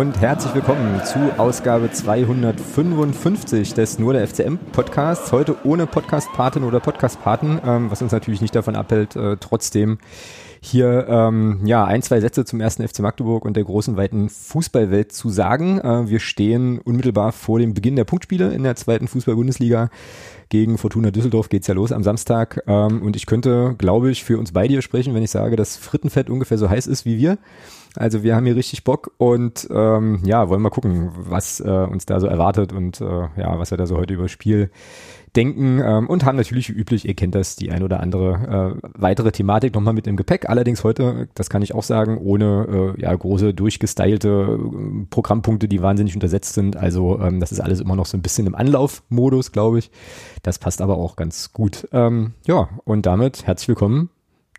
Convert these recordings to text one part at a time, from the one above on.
Und herzlich willkommen zu Ausgabe 255 des Nur der FCM Podcasts. Heute ohne Podcast-Patin oder Podcast-Paten, ähm, was uns natürlich nicht davon abhält, äh, trotzdem hier ähm, ja ein, zwei Sätze zum ersten FC Magdeburg und der großen, weiten Fußballwelt zu sagen. Äh, wir stehen unmittelbar vor dem Beginn der Punktspiele in der zweiten Fußball-Bundesliga. Gegen Fortuna Düsseldorf geht's ja los am Samstag. Ähm, und ich könnte, glaube ich, für uns beide hier sprechen, wenn ich sage, dass Frittenfett ungefähr so heiß ist wie wir. Also wir haben hier richtig Bock und ähm, ja, wollen mal gucken, was äh, uns da so erwartet und äh, ja, was wir da so heute über Spiel denken ähm, und haben natürlich wie üblich, ihr kennt das, die ein oder andere äh, weitere Thematik nochmal mit im Gepäck. Allerdings heute, das kann ich auch sagen, ohne äh, ja große durchgestylte äh, Programmpunkte, die wahnsinnig untersetzt sind. Also ähm, das ist alles immer noch so ein bisschen im Anlaufmodus, glaube ich. Das passt aber auch ganz gut. Ähm, ja, und damit herzlich willkommen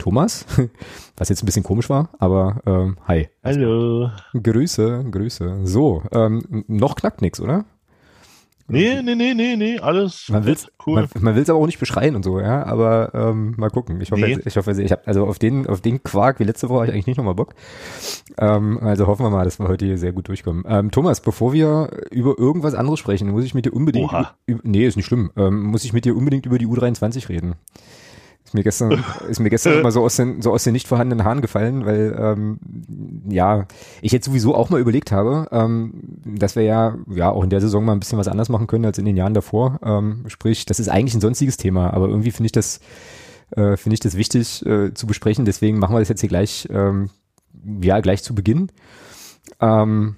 Thomas, was jetzt ein bisschen komisch war, aber ähm, hi. Hallo. Grüße, Grüße. So, ähm, noch knackt nix, oder? Nee, nee, nee, nee, nee, alles man will's, cool. Man, will es aber auch nicht beschreien und so, ja, aber ähm, mal gucken. Ich hoffe, nee. ich hoffe, ich habe also auf den auf den Quark wie letzte Woche habe ich eigentlich nicht nochmal Bock. Ähm, also hoffen wir mal, dass wir heute hier sehr gut durchkommen. Ähm, Thomas, bevor wir über irgendwas anderes sprechen, muss ich mit dir unbedingt Oha. über, nee, ist nicht schlimm. Ähm, muss ich mit dir unbedingt über die U23 reden. Mir gestern, ist mir gestern immer so aus den, so aus den nicht vorhandenen Haaren gefallen, weil ähm, ja, ich jetzt sowieso auch mal überlegt habe, ähm, dass wir ja, ja auch in der Saison mal ein bisschen was anders machen können als in den Jahren davor. Ähm, sprich, das ist eigentlich ein sonstiges Thema, aber irgendwie finde ich das, äh, finde ich das wichtig äh, zu besprechen. Deswegen machen wir das jetzt hier gleich, ähm, ja, gleich zu Beginn. Ähm,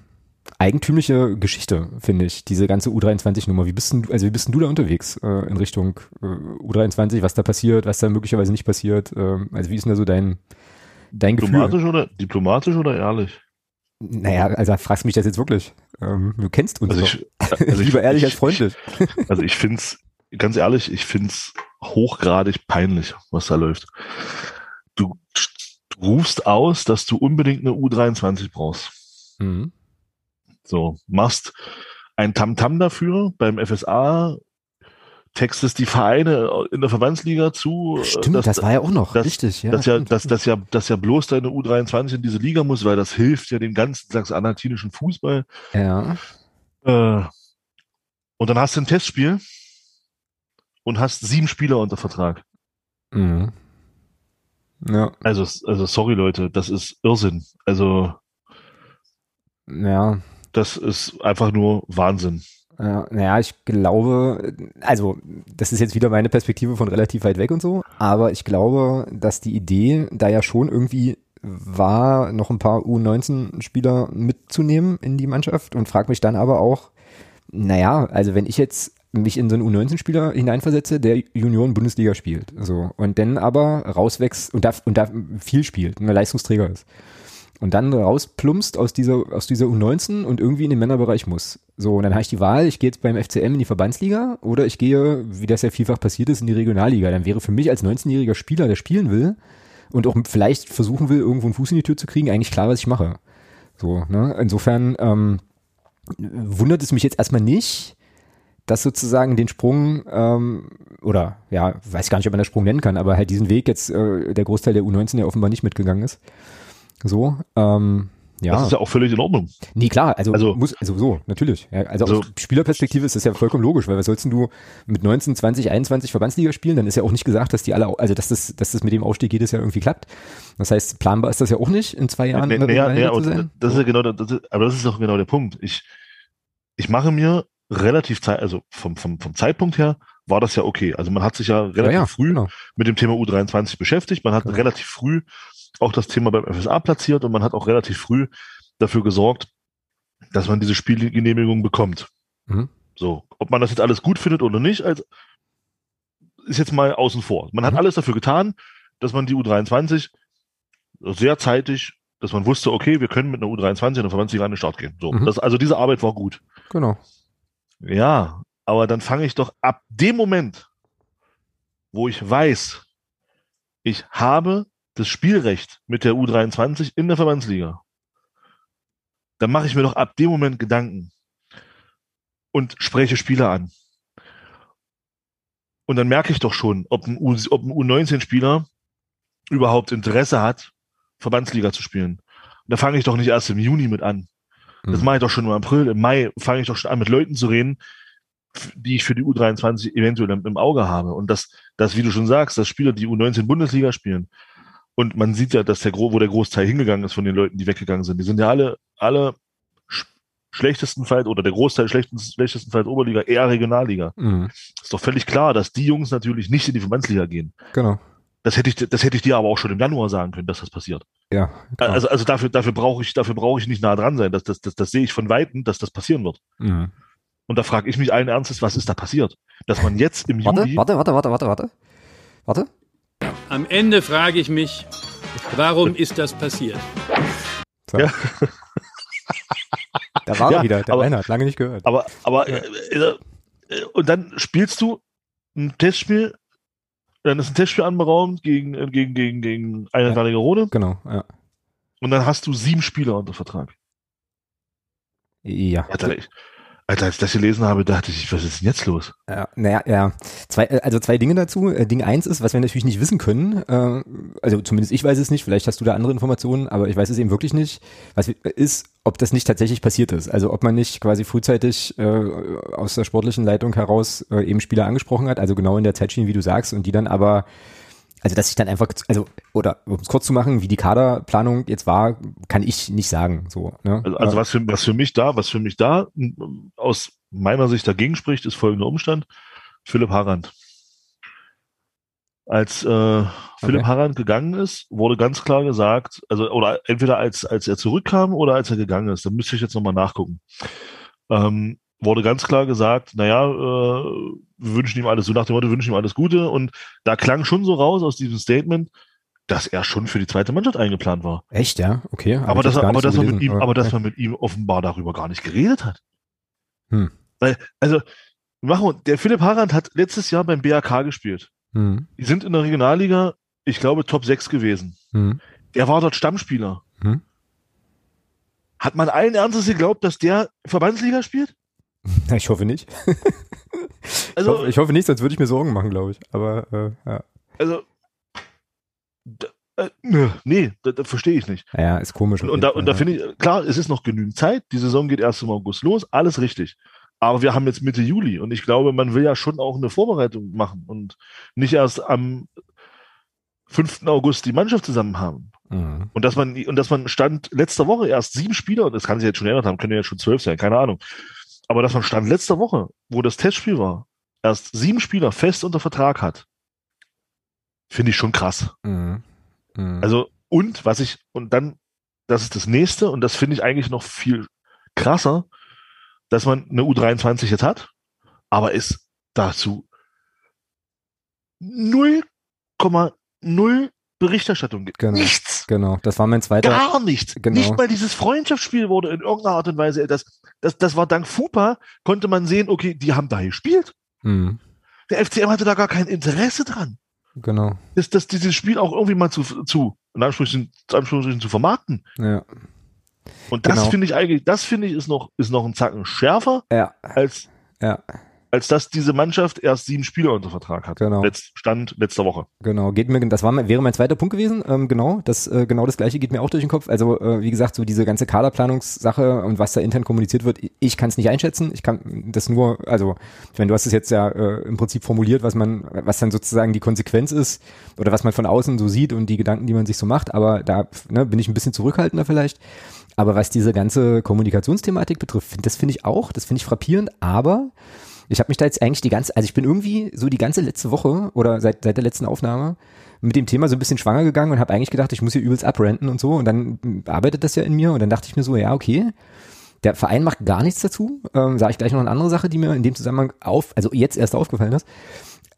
eigentümliche Geschichte, finde ich, diese ganze U23-Nummer. Wie bist du, also wie bist denn du da unterwegs äh, in Richtung äh, U23, was da passiert, was da möglicherweise nicht passiert? Äh, also wie ist denn da so dein, dein diplomatisch Gefühl? Oder, diplomatisch oder ehrlich? Naja, also fragst mich das jetzt wirklich. Ähm, du kennst uns also ich, also Lieber ich, ehrlich ich, als freundlich. Also ich finde es, ganz ehrlich, ich finde es hochgradig peinlich, was da läuft. Du, du rufst aus, dass du unbedingt eine U23 brauchst. Mhm so, machst ein Tamtam -Tam dafür beim FSA, textest die Vereine in der Verbandsliga zu. Stimmt, dass, das war ja auch noch, dass, richtig, ja. Dass ja, dass, dass ja, dass ja bloß deine U23 in diese Liga muss, weil das hilft ja dem ganzen sachsen-anhaltinischen Fußball. Ja. Äh, und dann hast du ein Testspiel und hast sieben Spieler unter Vertrag. Mhm. Ja. Also, also sorry Leute, das ist Irrsinn. Also. Ja. Das ist einfach nur Wahnsinn. Ja, naja, ich glaube, also das ist jetzt wieder meine Perspektive von relativ weit weg und so, aber ich glaube, dass die Idee da ja schon irgendwie war, noch ein paar U19-Spieler mitzunehmen in die Mannschaft und frage mich dann aber auch, naja, also wenn ich jetzt mich in so einen U19-Spieler hineinversetze, der Junioren-Bundesliga spielt, so und dann aber rauswächst und da, und da viel spielt, ein Leistungsträger ist und dann rausplumpst aus dieser, aus dieser U19 und irgendwie in den Männerbereich muss. So, und dann habe ich die Wahl, ich gehe jetzt beim FCM in die Verbandsliga oder ich gehe, wie das ja vielfach passiert ist, in die Regionalliga. Dann wäre für mich als 19-jähriger Spieler, der spielen will und auch vielleicht versuchen will, irgendwo einen Fuß in die Tür zu kriegen, eigentlich klar, was ich mache. So, ne? Insofern ähm, wundert es mich jetzt erstmal nicht, dass sozusagen den Sprung ähm, oder ja, weiß gar nicht, ob man das Sprung nennen kann, aber halt diesen Weg jetzt äh, der Großteil der U19 ja offenbar nicht mitgegangen ist. So, ähm, ja. Das ist ja auch völlig in Ordnung. Nee, klar, also, also muss, also so, natürlich. Ja, also, also aus Spielerperspektive ist das ja vollkommen logisch, weil was sollst du mit 19, 20, 21 Verbandsliga spielen? Dann ist ja auch nicht gesagt, dass die alle, also dass das, dass das mit dem Aufstieg jedes Jahr irgendwie klappt. Das heißt, planbar ist das ja auch nicht in zwei Jahren. Nee, nee, nee, nee das ist ja genau, das ist, aber das ist auch genau der Punkt. Ich, ich mache mir relativ Zeit, also vom, vom, vom Zeitpunkt her war das ja okay. Also man hat sich ja relativ ja, ja, früh genau. mit dem Thema U23 beschäftigt. Man hat genau. relativ früh auch das Thema beim FSA platziert und man hat auch relativ früh dafür gesorgt, dass man diese Spielgenehmigung bekommt. Mhm. So, ob man das jetzt alles gut findet oder nicht, als, ist jetzt mal außen vor. Man hat mhm. alles dafür getan, dass man die U23 sehr zeitig, dass man wusste, okay, wir können mit einer U23 in der Verbandsliga an den Start gehen. So, mhm. das, also diese Arbeit war gut. Genau. Ja, aber dann fange ich doch ab dem Moment, wo ich weiß, ich habe das Spielrecht mit der U23 in der Verbandsliga, dann mache ich mir doch ab dem Moment Gedanken und spreche Spieler an. Und dann merke ich doch schon, ob ein, U, ob ein U19-Spieler überhaupt Interesse hat, Verbandsliga zu spielen. Und da fange ich doch nicht erst im Juni mit an. Das mhm. mache ich doch schon im April. Im Mai fange ich doch schon an, mit Leuten zu reden, die ich für die U23 eventuell im, im Auge habe. Und das, das, wie du schon sagst, dass Spieler, die U19 Bundesliga spielen, und man sieht ja, dass der, wo der Großteil hingegangen ist von den Leuten, die weggegangen sind, die sind ja alle, alle schlechtestenfalls oder der Großteil schlechtesten, schlechtestenfalls Oberliga, eher Regionalliga. Mhm. Ist doch völlig klar, dass die Jungs natürlich nicht in die Verbandsliga gehen. Genau. Das hätte ich, das hätte ich dir aber auch schon im Januar sagen können, dass das passiert. Ja. Klar. Also, also dafür, dafür brauche ich, dafür brauche ich nicht nah dran sein. Das, das, das, das sehe ich von Weitem, dass das passieren wird. Mhm. Und da frage ich mich allen Ernstes, was ist da passiert? Dass man jetzt im warte, Juli. Warte, warte, warte, warte, warte. Warte. Am Ende frage ich mich, warum ist das passiert? So. Ja. Da war ja, er wieder, der aber, Reinhard, lange nicht gehört. Aber, aber äh, äh, und dann spielst du ein Testspiel, dann ist ein Testspiel anberaumt gegen, äh, gegen, gegen, gegen eine ja, Rode. Genau, ja. Und dann hast du sieben Spieler unter Vertrag. Ja. Alter, ich, Alter, als ich das gelesen habe, dachte ich, was ist denn jetzt los? Ja, naja, ja. Zwei, äh, also zwei Dinge dazu. Äh, Ding eins ist, was wir natürlich nicht wissen können, äh, also zumindest ich weiß es nicht, vielleicht hast du da andere Informationen, aber ich weiß es eben wirklich nicht, was ist, ob das nicht tatsächlich passiert ist. Also ob man nicht quasi frühzeitig äh, aus der sportlichen Leitung heraus äh, eben Spieler angesprochen hat, also genau in der Zeitschiene, wie du sagst, und die dann aber also dass ich dann einfach, also, oder um es kurz zu machen, wie die Kaderplanung jetzt war, kann ich nicht sagen. So, ne? Also, also was, für, was für mich da, was für mich da aus meiner Sicht dagegen spricht, ist folgender Umstand. Philipp Harand. Als äh, Philipp okay. Harand gegangen ist, wurde ganz klar gesagt, also oder entweder als, als er zurückkam oder als er gegangen ist, da müsste ich jetzt nochmal nachgucken. Ähm, wurde ganz klar gesagt, naja, äh, wir wünschen ihm alles, so nach dem Motto, wünschen ihm alles Gute. Und da klang schon so raus aus diesem Statement, dass er schon für die zweite Mannschaft eingeplant war. Echt, ja? Okay. Aber, dass, aber, dass, man mit ihm, aber dass man mit ihm offenbar darüber gar nicht geredet hat. Hm. Weil, also, machen wir, der Philipp Harand hat letztes Jahr beim BAK gespielt. Hm. Die sind in der Regionalliga, ich glaube, Top 6 gewesen. Hm. Der war dort Stammspieler. Hm. Hat man allen Ernstes geglaubt, dass der Verbandsliga spielt? Ich hoffe nicht. Also, ich, hoffe, ich hoffe nicht, sonst würde ich mir Sorgen machen, glaube ich. Aber äh, ja. Also äh, nee, das, das verstehe ich nicht. Ja, ist komisch. Und, und da, und da finde ich, klar, es ist noch genügend Zeit. Die Saison geht erst im August los, alles richtig. Aber wir haben jetzt Mitte Juli und ich glaube, man will ja schon auch eine Vorbereitung machen und nicht erst am 5. August die Mannschaft zusammen haben. Mhm. Und dass man, und dass man stand letzter Woche erst sieben Spieler, und das kann sich jetzt schon erinnert haben, können ja jetzt schon zwölf sein, keine Ahnung, aber dass man Stand letzter Woche, wo das Testspiel war, erst sieben Spieler fest unter Vertrag hat, finde ich schon krass. Mhm. Mhm. Also, und was ich, und dann, das ist das nächste, und das finde ich eigentlich noch viel krasser, dass man eine U23 jetzt hat, aber es dazu 0,0 Berichterstattung gibt. Genau, nichts. Genau, das war mein zweiter. Gar nichts. Genau. Nicht mal dieses Freundschaftsspiel wurde in irgendeiner Art und Weise, das, das, das war dank FUPA, konnte man sehen, okay, die haben da gespielt. Mhm. Der FCM hatte da gar kein Interesse dran. Genau. Dass, dass dieses Spiel auch irgendwie mal zu, zu in Anführungsstrichen, Anführungsstrichen zu vermarkten. Ja. Und das genau. finde ich eigentlich, das finde ich ist noch, ist noch ein Zacken schärfer ja. als, ja als dass diese Mannschaft erst sieben Spieler unter Vertrag hat. Genau. Letzt, Stand letzter Woche. Genau, geht mir, das war, wäre mein zweiter Punkt gewesen. Ähm, genau, das, äh, genau das gleiche geht mir auch durch den Kopf. Also, äh, wie gesagt, so diese ganze Kaderplanungssache und was da intern kommuniziert wird, ich kann es nicht einschätzen. Ich kann das nur, also, ich meine, du hast es jetzt ja äh, im Prinzip formuliert, was man, was dann sozusagen die Konsequenz ist oder was man von außen so sieht und die Gedanken, die man sich so macht. Aber da ne, bin ich ein bisschen zurückhaltender vielleicht. Aber was diese ganze Kommunikationsthematik betrifft, das finde ich auch, das finde ich frappierend, aber ich habe mich da jetzt eigentlich die ganze, also ich bin irgendwie so die ganze letzte Woche oder seit, seit der letzten Aufnahme mit dem Thema so ein bisschen schwanger gegangen und habe eigentlich gedacht, ich muss hier übelst abrenten und so und dann arbeitet das ja in mir und dann dachte ich mir so, ja, okay, der Verein macht gar nichts dazu. Ähm, sage ich gleich noch eine andere Sache, die mir in dem Zusammenhang auf, also jetzt erst aufgefallen ist.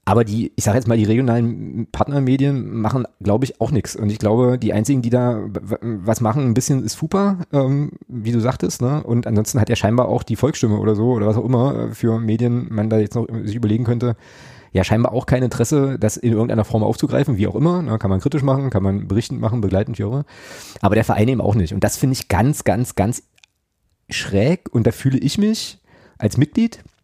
Aber die, ich sage jetzt mal, die regionalen Partnermedien machen, glaube ich, auch nichts. Und ich glaube, die einzigen, die da was machen, ein bisschen ist FUPA, ähm, wie du sagtest. Ne? Und ansonsten hat ja scheinbar auch die Volksstimme oder so oder was auch immer für Medien man da jetzt noch sich überlegen könnte, ja scheinbar auch kein Interesse, das in irgendeiner Form aufzugreifen, wie auch immer. Ne? Kann man kritisch machen, kann man berichtend machen, begleitend, wie auch immer. Aber der Verein eben auch nicht. Und das finde ich ganz, ganz, ganz schräg. Und da fühle ich mich als Mitglied äh,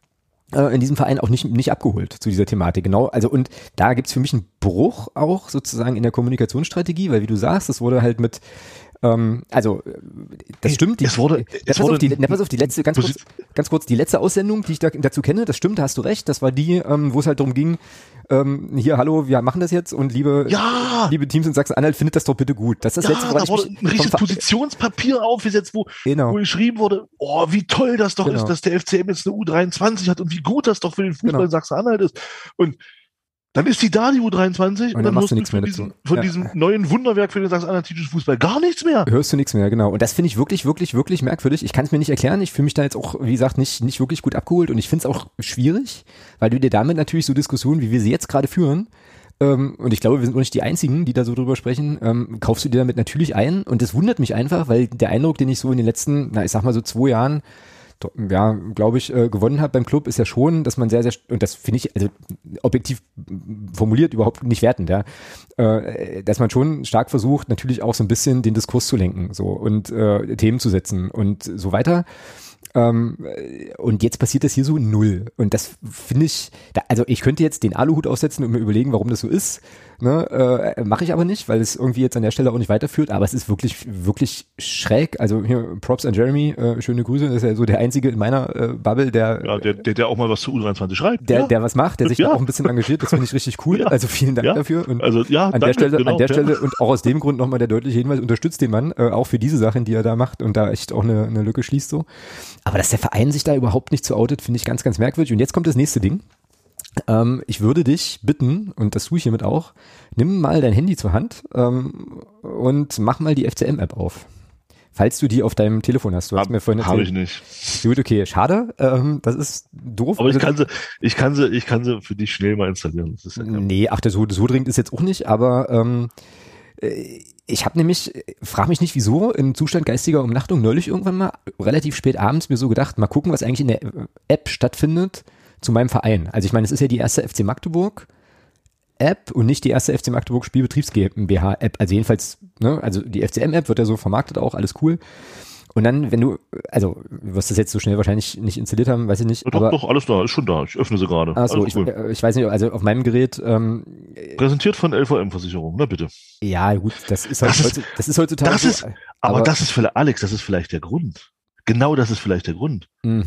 in diesem Verein auch nicht, nicht abgeholt zu dieser Thematik. Genau, also und da gibt's für mich einen Bruch auch sozusagen in der Kommunikationsstrategie, weil wie du sagst, es wurde halt mit Ähm, also, das stimmt. Die, es wurde, es wurde auf, die, na, pass auf, die letzte, ganz kurz, ganz kurz, die letzte Aussendung, die ich da, dazu kenne, das stimmt, da hast du recht, das war die, ähm, wo es halt darum ging, ähm, hier, hallo, wir machen das jetzt und liebe, ja! liebe Teams in Sachsen-Anhalt, findet das doch bitte gut. Das ist das ja, letzte, da wurde ein richtiges Positionspapier aufgesetzt, wo, genau. wo geschrieben wurde, oh, wie toll das doch genau. ist, dass der FCM jetzt eine U23 hat und wie gut das doch für den Fußball genau. in Sachsen-Anhalt ist. Und dann ist die da, die U23, und, und dann, machst du nichts mehr von, diesem, von ja. diesem neuen Wunderwerk für den sachsen-anhaltischen Fußball gar nichts mehr. Hörst du nichts mehr, genau. Und das finde ich wirklich, wirklich, wirklich merkwürdig. Ich kann es mir nicht erklären. Ich fühle mich da jetzt auch, wie gesagt, nicht, nicht wirklich gut abgeholt und ich finde es auch schwierig, weil du dir damit natürlich so Diskussionen, wie wir sie jetzt gerade führen, ähm, und ich glaube, wir sind auch nicht die Einzigen, die da so drüber sprechen, ähm, kaufst du dir damit natürlich ein. Und das wundert mich einfach, weil der Eindruck, den ich so in den letzten, na, ich sag mal so zwei Jahren ja, glaube ich, äh, gewonnen hat beim Club, ist ja schon, dass man sehr, sehr, und das finde ich, also objektiv formuliert überhaupt nicht wertend, ja, äh, dass man schon stark versucht, natürlich auch so ein bisschen den Diskurs zu lenken, so, und äh, Themen zu setzen und so weiter. Ähm, und jetzt passiert das hier so null. Und das finde ich, da, also ich könnte jetzt den Aluhut aufsetzen und mir überlegen, warum das so ist. Ne, äh, Mache ich aber nicht, weil es irgendwie jetzt an der Stelle auch nicht weiterführt. Aber es ist wirklich, wirklich schräg. Also hier Props an Jeremy, äh, schöne Grüße. Das ist ja so der einzige in meiner äh, Bubble, der, ja, der, der, der auch mal was zu U23 schreibt. Der, ja. der was macht, der sich ja. auch ein bisschen engagiert. Das finde ich richtig cool. Also vielen Dank dafür. Und also ja, an danke, der Stelle, genau, an der Stelle und auch aus dem Grund nochmal der deutliche Hinweis: Unterstützt den Mann äh, auch für diese Sachen, die er da macht und da echt auch eine, eine Lücke schließt so. Aber dass der Verein sich da überhaupt nicht zu outet, finde ich ganz, ganz merkwürdig. Und jetzt kommt das nächste Ding. Ähm, ich würde dich bitten, und das tue ich hiermit auch, nimm mal dein Handy zur Hand ähm, und mach mal die FCM-App auf. Falls du die auf deinem Telefon hast. Du hast hab, mir vorhin. Habe ich nicht. Gut, okay, schade. Ähm, das ist doof. Aber ich kann sie, ich kann sie, ich kann sie für dich schnell mal installieren. Das ist ja nee, ach, so, so dringend ist jetzt auch nicht, aber ähm, äh, ich habe nämlich, frage mich nicht wieso, im Zustand geistiger Umnachtung neulich irgendwann mal relativ spät abends mir so gedacht, mal gucken, was eigentlich in der App stattfindet zu meinem Verein. Also ich meine, es ist ja die erste FC Magdeburg App und nicht die erste FC Magdeburg Spielbetriebs GmbH App. Also jedenfalls, ne, also die FCM App wird ja so vermarktet auch, alles cool. Und dann, wenn du, also du wirst das jetzt so schnell wahrscheinlich nicht installiert haben, weiß ich nicht. Ja, doch, aber, doch, alles da, ist schon da. Ich öffne sie gerade. Achso, ich, cool. ich weiß nicht, also auf meinem Gerät. Ähm, Präsentiert von LVM-Versicherung, na bitte. Ja, gut, das ist, das ist, das ist heutzutage. Das ist, aber, aber, das ist für Alex, das ist vielleicht der Grund. Genau das ist vielleicht der Grund. Mh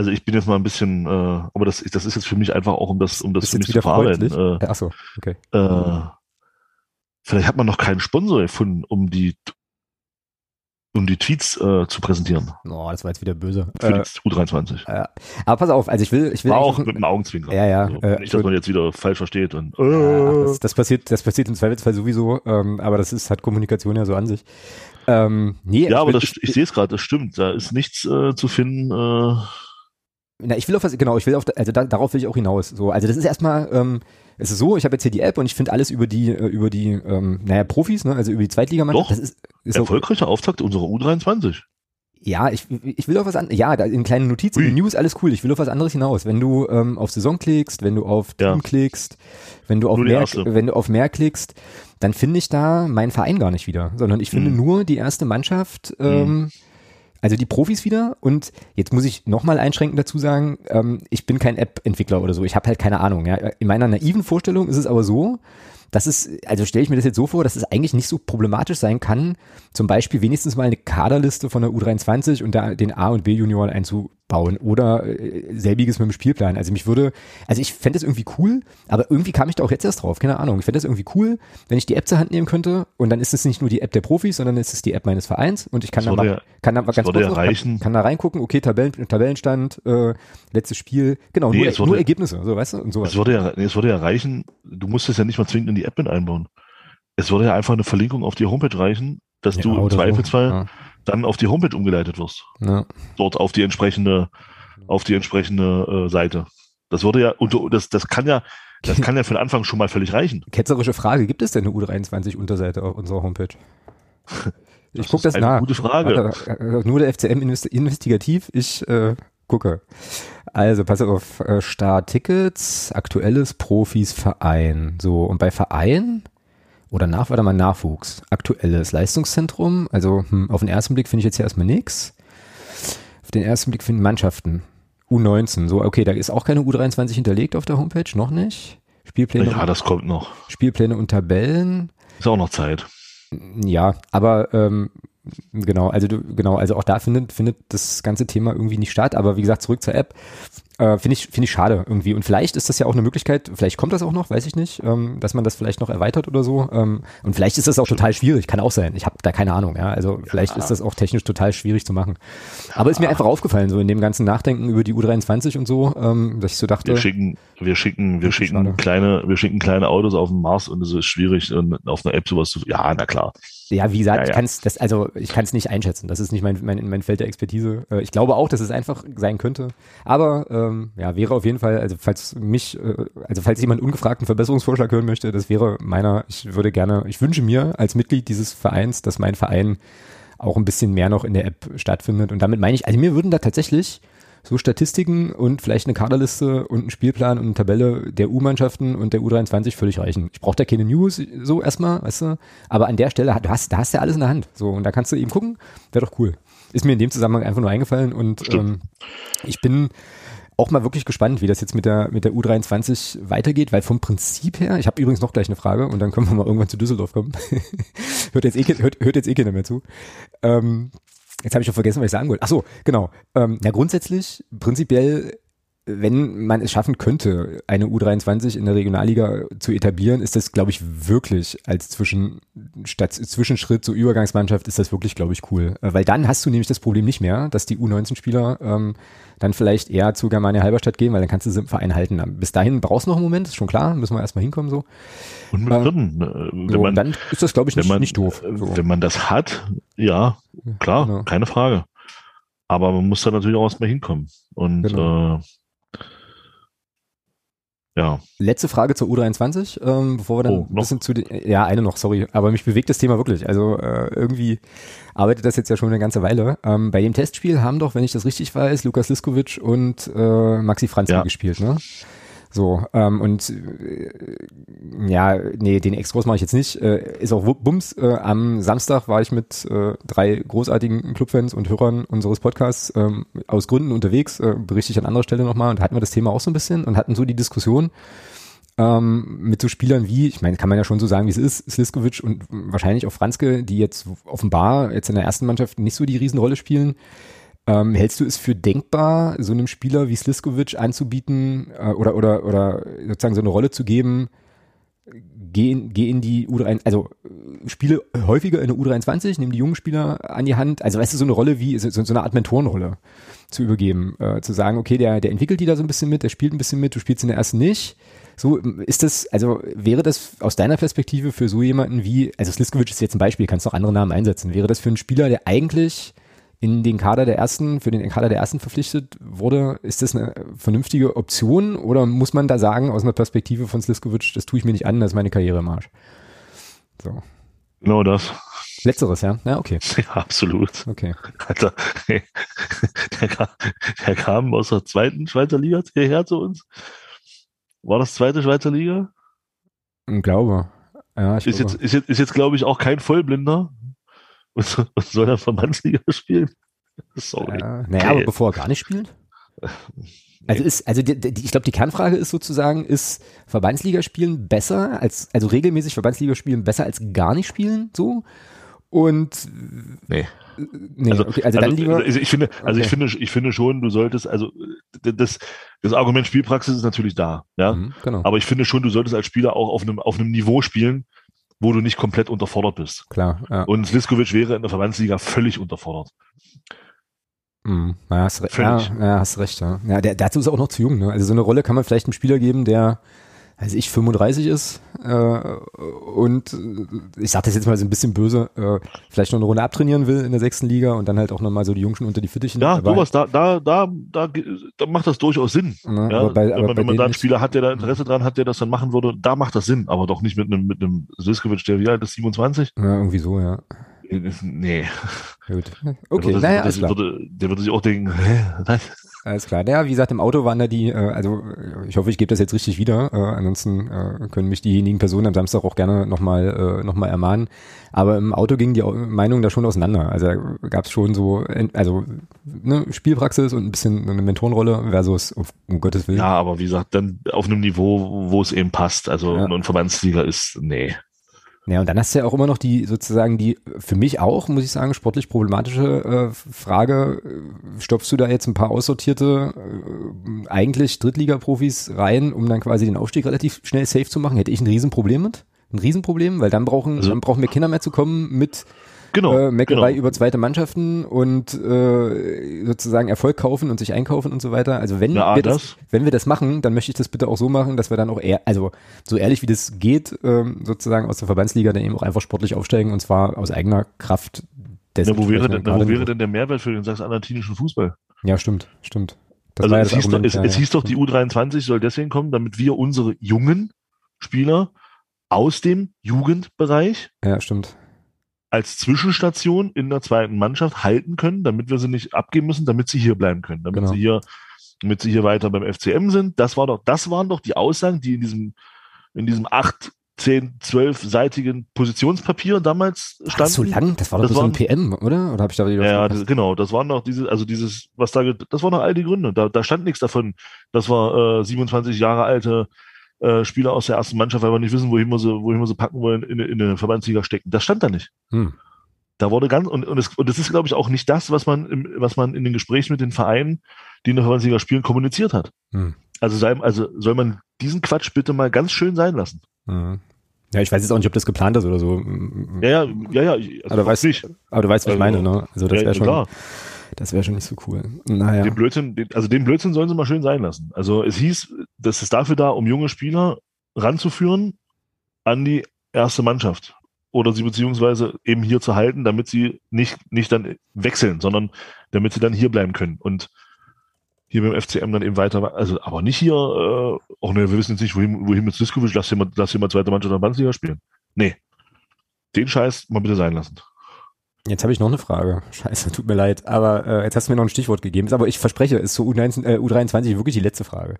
also ich bin jetzt mal ein bisschen, äh, aber das, das ist jetzt für mich einfach auch, um das, um das für mich zu verarbeiten. Äh, Ach so, okay. Äh, vielleicht hat man noch keinen Sponsor gefunden, um die um die Tweets äh, zu präsentieren. Oh, das war jetzt wieder böse. Für äh, die U23. Ja. Aber pass auf, also ich will, ich will auch mit einem Augenzwinkern. Ja, ja. Also, nicht, dass man jetzt wieder falsch versteht und. Äh. Ja, das, das, passiert, das passiert im Zweifelsfall sowieso. Ähm, aber das ist hat Kommunikation ja so an sich. Ähm, nee, ja, aber will, das, ich, ich sehe es gerade, das stimmt. Da ist nichts äh, zu finden. Äh, na, ich will auf was, genau, ich will auf, also da, darauf will ich auch hinaus. So, also das ist erstmal, ähm, es ist so, ich habe jetzt hier die App und ich finde alles über die, äh, über die, ähm, naja, Profis, ne, also über die Zweitligamannschaft. Doch, das ist, ist erfolgreicher so, Auftakt unserer U23. Ja, ich, ich will auf was anderes, ja, da in kleinen Notizen, in News, alles cool, ich will auf was anderes hinaus. Wenn du ähm, auf Saison klickst, wenn du auf Team ja. klickst, wenn du auf mehr, wenn du auf mehr klickst, dann finde ich da meinen Verein gar nicht wieder, sondern ich finde mhm. nur die erste Mannschaft, ähm, mhm also die Profis wieder und jetzt muss ich nochmal einschränken dazu sagen, ähm, ich bin kein App-Entwickler oder so, ich habe halt keine Ahnung. Ja. In meiner naiven Vorstellung ist es aber so, dass es, also stelle ich mir das jetzt so vor, dass es eigentlich nicht so problematisch sein kann, zum Beispiel wenigstens mal eine Kaderliste von der U23 und da den A- und B-Junioren einzu, bauen oder äh, selbiges mit dem Spielplan. Also mich würde, also ich fände das irgendwie cool, aber irgendwie kam ich da auch jetzt erst drauf, keine Ahnung. Ich fände das irgendwie cool, wenn ich die App zur Hand nehmen könnte und dann ist es nicht nur die App der Profis, sondern es ist die App meines Vereins und ich kann da mal, kann da ganz kurz noch, kann, kann, da reingucken, okay, Tabellen, Tabellenstand, äh, letztes Spiel, genau, nee, nur, wurde, nur Ergebnisse, so weißt du, und sowas. Es würde ja, nee, es würde ja reichen, du musst es ja nicht mal zwingend in die App mit einbauen. Es würde ja einfach eine Verlinkung auf die Homepage reichen, dass ja, du im Zweifelsfall so. ja dann auf die Homepage umgeleitet wirst. Ja. Dort auf die entsprechende, auf die entsprechende äh, Seite. Das würde ja, und das, das kann ja, das kann ja für den Anfang schon mal völlig reichen. Ketzerische Frage, gibt es denn eine U23-Unterseite auf unserer Homepage? Ich gucke das eine nach. Gute Frage. Warte, äh, nur der FCM investigativ. Ich äh, gucke. Also pass auf, äh, Starttickets, aktuelles Profis Verein. So, und bei Verein oder nach, warte mal, Nachwuchs. Aktuelles Leistungszentrum. Also hm, auf den ersten Blick finde ich jetzt hier erstmal nichts. Auf den ersten Blick finden Mannschaften. U19. So, okay, da ist auch keine U23 hinterlegt auf der Homepage, noch nicht. Spielpläne. Ja, das kommt noch. Spielpläne und Tabellen. Ist auch noch Zeit. Ja, aber ähm, genau, also du, genau, also auch da findet, findet das ganze Thema irgendwie nicht statt. Aber wie gesagt, zurück zur App. Äh, Finde ich, finde ich schade irgendwie. Und vielleicht ist das ja auch eine Möglichkeit, vielleicht kommt das auch noch, weiß ich nicht, ähm, dass man das vielleicht noch erweitert oder so. Ähm, und vielleicht ist das auch total schwierig, kann auch sein. Ich habe da keine Ahnung, ja. Also vielleicht ja. ist das auch technisch total schwierig zu machen. Aber ist mir einfach aufgefallen, so in dem ganzen Nachdenken über die U23 und so, ähm, dass ich so dachte. Wir schicken, wir schicken, wir schicken schade. kleine, wir schicken kleine Autos auf den Mars und es ist schwierig, auf einer App sowas zu. Ja, na klar. Ja, wie gesagt, ja, ja. ich kann es das, also ich kann es nicht einschätzen. Das ist nicht mein, mein, mein Feld der Expertise. Äh, ich glaube auch, dass es einfach sein könnte. Aber ähm, ja, wäre auf jeden Fall, also falls mich, äh, also falls jemand ungefragten Verbesserungsvorschlag hören möchte, das wäre meiner, ich würde gerne, ich wünsche mir als Mitglied dieses Vereins, dass mein Verein auch ein bisschen mehr noch in der App stattfindet. Und damit meine ich, also mir würden da tatsächlich so Statistiken und vielleicht eine Kaderliste und ein Spielplan und eine Tabelle der U-Mannschaften und der U23 völlig reichen. Ich brauche da keine News so erstmal, weißt du, aber an der Stelle, du hast, da hast du ja alles in der Hand. So, und da kannst du eben gucken, wäre doch cool. Ist mir in dem Zusammenhang einfach nur eingefallen und ähm, ich bin auch mal wirklich gespannt, wie das jetzt mit der, mit der U23 weitergeht, weil vom Prinzip her, ich habe übrigens noch gleich eine Frage und dann können wir mal irgendwann zu Düsseldorf kommen. hört, jetzt eh, hört, hört jetzt eh keiner mehr zu. Ähm, Jetzt habe ich auch vergessen, was ich sagen wollte. Ach so, genau. Ähm, ja, grundsätzlich, prinzipiell, wenn man es schaffen könnte, eine U23 in der Regionalliga zu etablieren, ist das, glaube ich, wirklich als Zwischen, statt Zwischenschritt zur Übergangsmannschaft ist das wirklich, glaube ich, cool. Äh, weil dann hast du nämlich das Problem nicht mehr, dass die U19-Spieler ähm, dann vielleicht eher zu Germania Halberstadt gehen, weil dann kannst du sie im Verein halten. Bis dahin brauchst du noch einen Moment, ist schon klar, müssen wir erstmal hinkommen so. Und mit Dritten, ähm, so, man, dann ist das, glaube ich, nicht, man, nicht doof. So. Wenn man das hat, ja, klar, genau. keine Frage. Aber man muss da natürlich auch erstmal hinkommen. Und genau. äh, ja. Letzte Frage zur U23, ähm, bevor wir dann oh, ein bisschen zu den, ja, eine noch, sorry, aber mich bewegt das Thema wirklich. Also äh, irgendwie arbeitet das jetzt ja schon eine ganze Weile. Ähm, bei dem Testspiel haben doch, wenn ich das richtig weiß, Lukas Liskovic und äh, Maxi Franzke ja. gespielt, ne? So, ähm, und äh, ja, nee, den Extros mache ich jetzt nicht. Äh, ist auch Bums. Äh, am Samstag war ich mit äh, drei großartigen Clubfans und Hörern unseres Podcasts ähm, aus Gründen unterwegs, äh, berichte ich an anderer Stelle nochmal und hatten wir das Thema auch so ein bisschen und hatten so die Diskussion ähm, mit so Spielern wie, ich meine, kann man ja schon so sagen, wie es ist, Sliskovic und wahrscheinlich auch Franzke, die jetzt offenbar jetzt in der ersten Mannschaft nicht so die Riesenrolle spielen. Ähm, hältst du es für denkbar, so einem Spieler wie Sliskovic anzubieten äh, oder, oder, oder sozusagen so eine Rolle zu geben? Geh in, geh in die U3, also spiele häufiger in der U23, nimm die jungen Spieler an die Hand. Also weißt du, so eine Rolle wie, so, so eine Art Mentorenrolle zu übergeben. Äh, zu sagen, okay, der, der entwickelt die da so ein bisschen mit, der spielt ein bisschen mit, du spielst in der ersten nicht. So, ist das, also wäre das aus deiner Perspektive für so jemanden wie, also Sliskovic ist jetzt ein Beispiel, kannst du auch andere Namen einsetzen, wäre das für einen Spieler, der eigentlich in den Kader der ersten, für den Kader der ersten verpflichtet wurde, ist das eine vernünftige Option oder muss man da sagen, aus einer Perspektive von Sliskovic, das tue ich mir nicht an, das ist meine Karriere im Arsch? So. Genau das. Letzteres, ja? Ja, okay. Ja, absolut. Okay. Alter, hey, der, kam, der kam aus der zweiten Schweizer Liga hierher zu uns. War das zweite Schweizer Liga? Ich glaube. Ja, ich ist, glaube. Jetzt, ist, jetzt, ist jetzt, glaube ich, auch kein Vollblinder und, und soll dann Verbandsliga spielen. Sorry. Ja, naja, aber bevor er gar nicht spielt? Also ist, also die, die, ich glaube, die Kernfrage ist sozusagen, ist Verbandsliga spielen besser als, also regelmäßig Verbandsliga spielen besser als gar nicht spielen, so? Und nee. Nee, also, okay, also, also, dann lieber. Also ich finde, also okay. ich finde, ich finde schon, du solltest, also das, das Argument Spielpraxis ist natürlich da, ja. Mhm, genau. Aber ich finde schon, du solltest als Spieler auch auf einem, auf einem Niveau spielen, wo du nicht komplett unterfordert bist. Klar. Ja. Und Sliskovic wäre in der Verbandsliga völlig unterfordert. Mhm, ja, hast, ja, ja, hast recht. Ja, ja der, dazu ist auch noch zu jung. Ne? Also so eine Rolle kann man vielleicht einem Spieler geben, der also ich 35 ist äh, und ich sage das jetzt mal so ein bisschen böse, äh, vielleicht noch eine Runde abtrainieren will in der sechsten Liga und dann halt auch nochmal so die Jungschen unter die Fittichen. Ja, sowas, da, da, da, da, da macht das durchaus Sinn. Na, ja, aber bei, aber wenn, wenn man da einen Spieler hat, der da Interesse dran hat, der das dann machen würde, da macht das Sinn, aber doch nicht mit einem, mit einem Siskovic, der wie alt ist, 27? Ja, irgendwie so, ja. Nee. Gut. Okay, der naja, alles klar. Würde, der würde sich auch denken, hä, nein. Alles klar. Naja, wie gesagt, im Auto waren da die, äh, also ich hoffe, ich gebe das jetzt richtig wieder. Äh, ansonsten äh, können mich diejenigen Personen am Samstag auch gerne nochmal äh, noch mal ermahnen. Aber im Auto gingen die Meinungen da schon auseinander. Also da gab es schon so, also ne, Spielpraxis und ein bisschen eine Mentorenrolle versus, um, Gottes Willen. Ja, aber wie gesagt, dann auf einem Niveau, wo es eben passt. Also ja. und Verbandsliga ist, nee. Ja, und dann hast du ja auch immer noch die sozusagen die für mich auch, muss ich sagen, sportlich problematische äh, Frage, äh, stopfst du da jetzt ein paar aussortierte, äh, eigentlich Drittliga-Profis rein, um dann quasi den Aufstieg relativ schnell safe zu machen? Hätte ich ein Riesenproblem mit? Ein Riesenproblem, weil dann brauchen, also, dann brauchen wir Kinder mehr zu kommen mit genau, äh, Meckerei genau. über zweite Mannschaften und äh, sozusagen Erfolg kaufen und sich einkaufen und so weiter. Also wenn ja, wir das, das, wenn wir das machen, dann möchte ich das bitte auch so machen, dass wir dann auch eher, also so ehrlich wie das geht, ähm, sozusagen aus der Verbandsliga dann eben auch einfach sportlich aufsteigen und zwar aus eigener Kraft. Ja, wo wäre, denn, wo wäre denn der Mehrwert für den sachsen-anhaltinischen Fußball? Ja, stimmt, stimmt. Das also es, hieß doch, es, ja, es hieß doch, die U23 soll deswegen kommen, damit wir unsere jungen Spieler aus dem Jugendbereich ja, stimmt als Zwischenstation in der zweiten Mannschaft halten können, damit wir sie nicht abgeben müssen, damit sie hier bleiben können, damit genau. sie hier, damit sie hier weiter beim FCM sind. Das war doch, das waren doch die Aussagen, die in diesem, in diesem acht, zehn, zwölfseitigen Positionspapier damals standen. Ach, so lang? Das war doch das so ein PM, oder? Oder habe ich da wieder Ja, das, genau. Das waren doch diese, also dieses, was da, das waren doch all die Gründe. Da, da stand nichts davon. Das war äh, 27 Jahre alte äh, Spieler aus der ersten Mannschaft, weil wir nicht wissen, wohin wir sie, wohin wir sie packen wollen, in, in eine Verbandsliga stecken. Das stand da nicht. Hm. Da wurde ganz, und, und, es, und das ist, glaube ich, auch nicht das, was man, im, was man in den Gesprächen mit den Vereinen, die in der Verbandsliga spielen, kommuniziert hat. Hm. Also, sei, also soll man diesen Quatsch bitte mal ganz schön sein lassen. Hm. Ja, ich weiß jetzt auch nicht, ob das geplant ist oder so. Ja, ja, ja, ja. Also aber, du weißt, nicht. aber du weißt, was also, ich meine, ne? Also das ja, wäre schon. Klar. Das wäre schon nicht so cool. Naja. Den Blödsinn, also den Blödsinn sollen sie mal schön sein lassen. Also es hieß, das ist dafür da, um junge Spieler ranzuführen an die erste Mannschaft. Oder sie beziehungsweise eben hier zu halten, damit sie nicht, nicht dann wechseln, sondern damit sie dann hier bleiben können. Und hier beim FCM dann eben weiter, also aber nicht hier, äh, auch ne, wir wissen jetzt nicht, wohin, wohin mit Siskovic, lass jemand, lass jemand zweite Mannschaft der Bandsliga spielen. Nee. Den Scheiß mal bitte sein lassen. Jetzt habe ich noch eine Frage. Scheiße, tut mir leid. Aber äh, jetzt hast du mir noch ein Stichwort gegeben. Aber ich verspreche, ist so U19, äh, U23 wirklich die letzte Frage.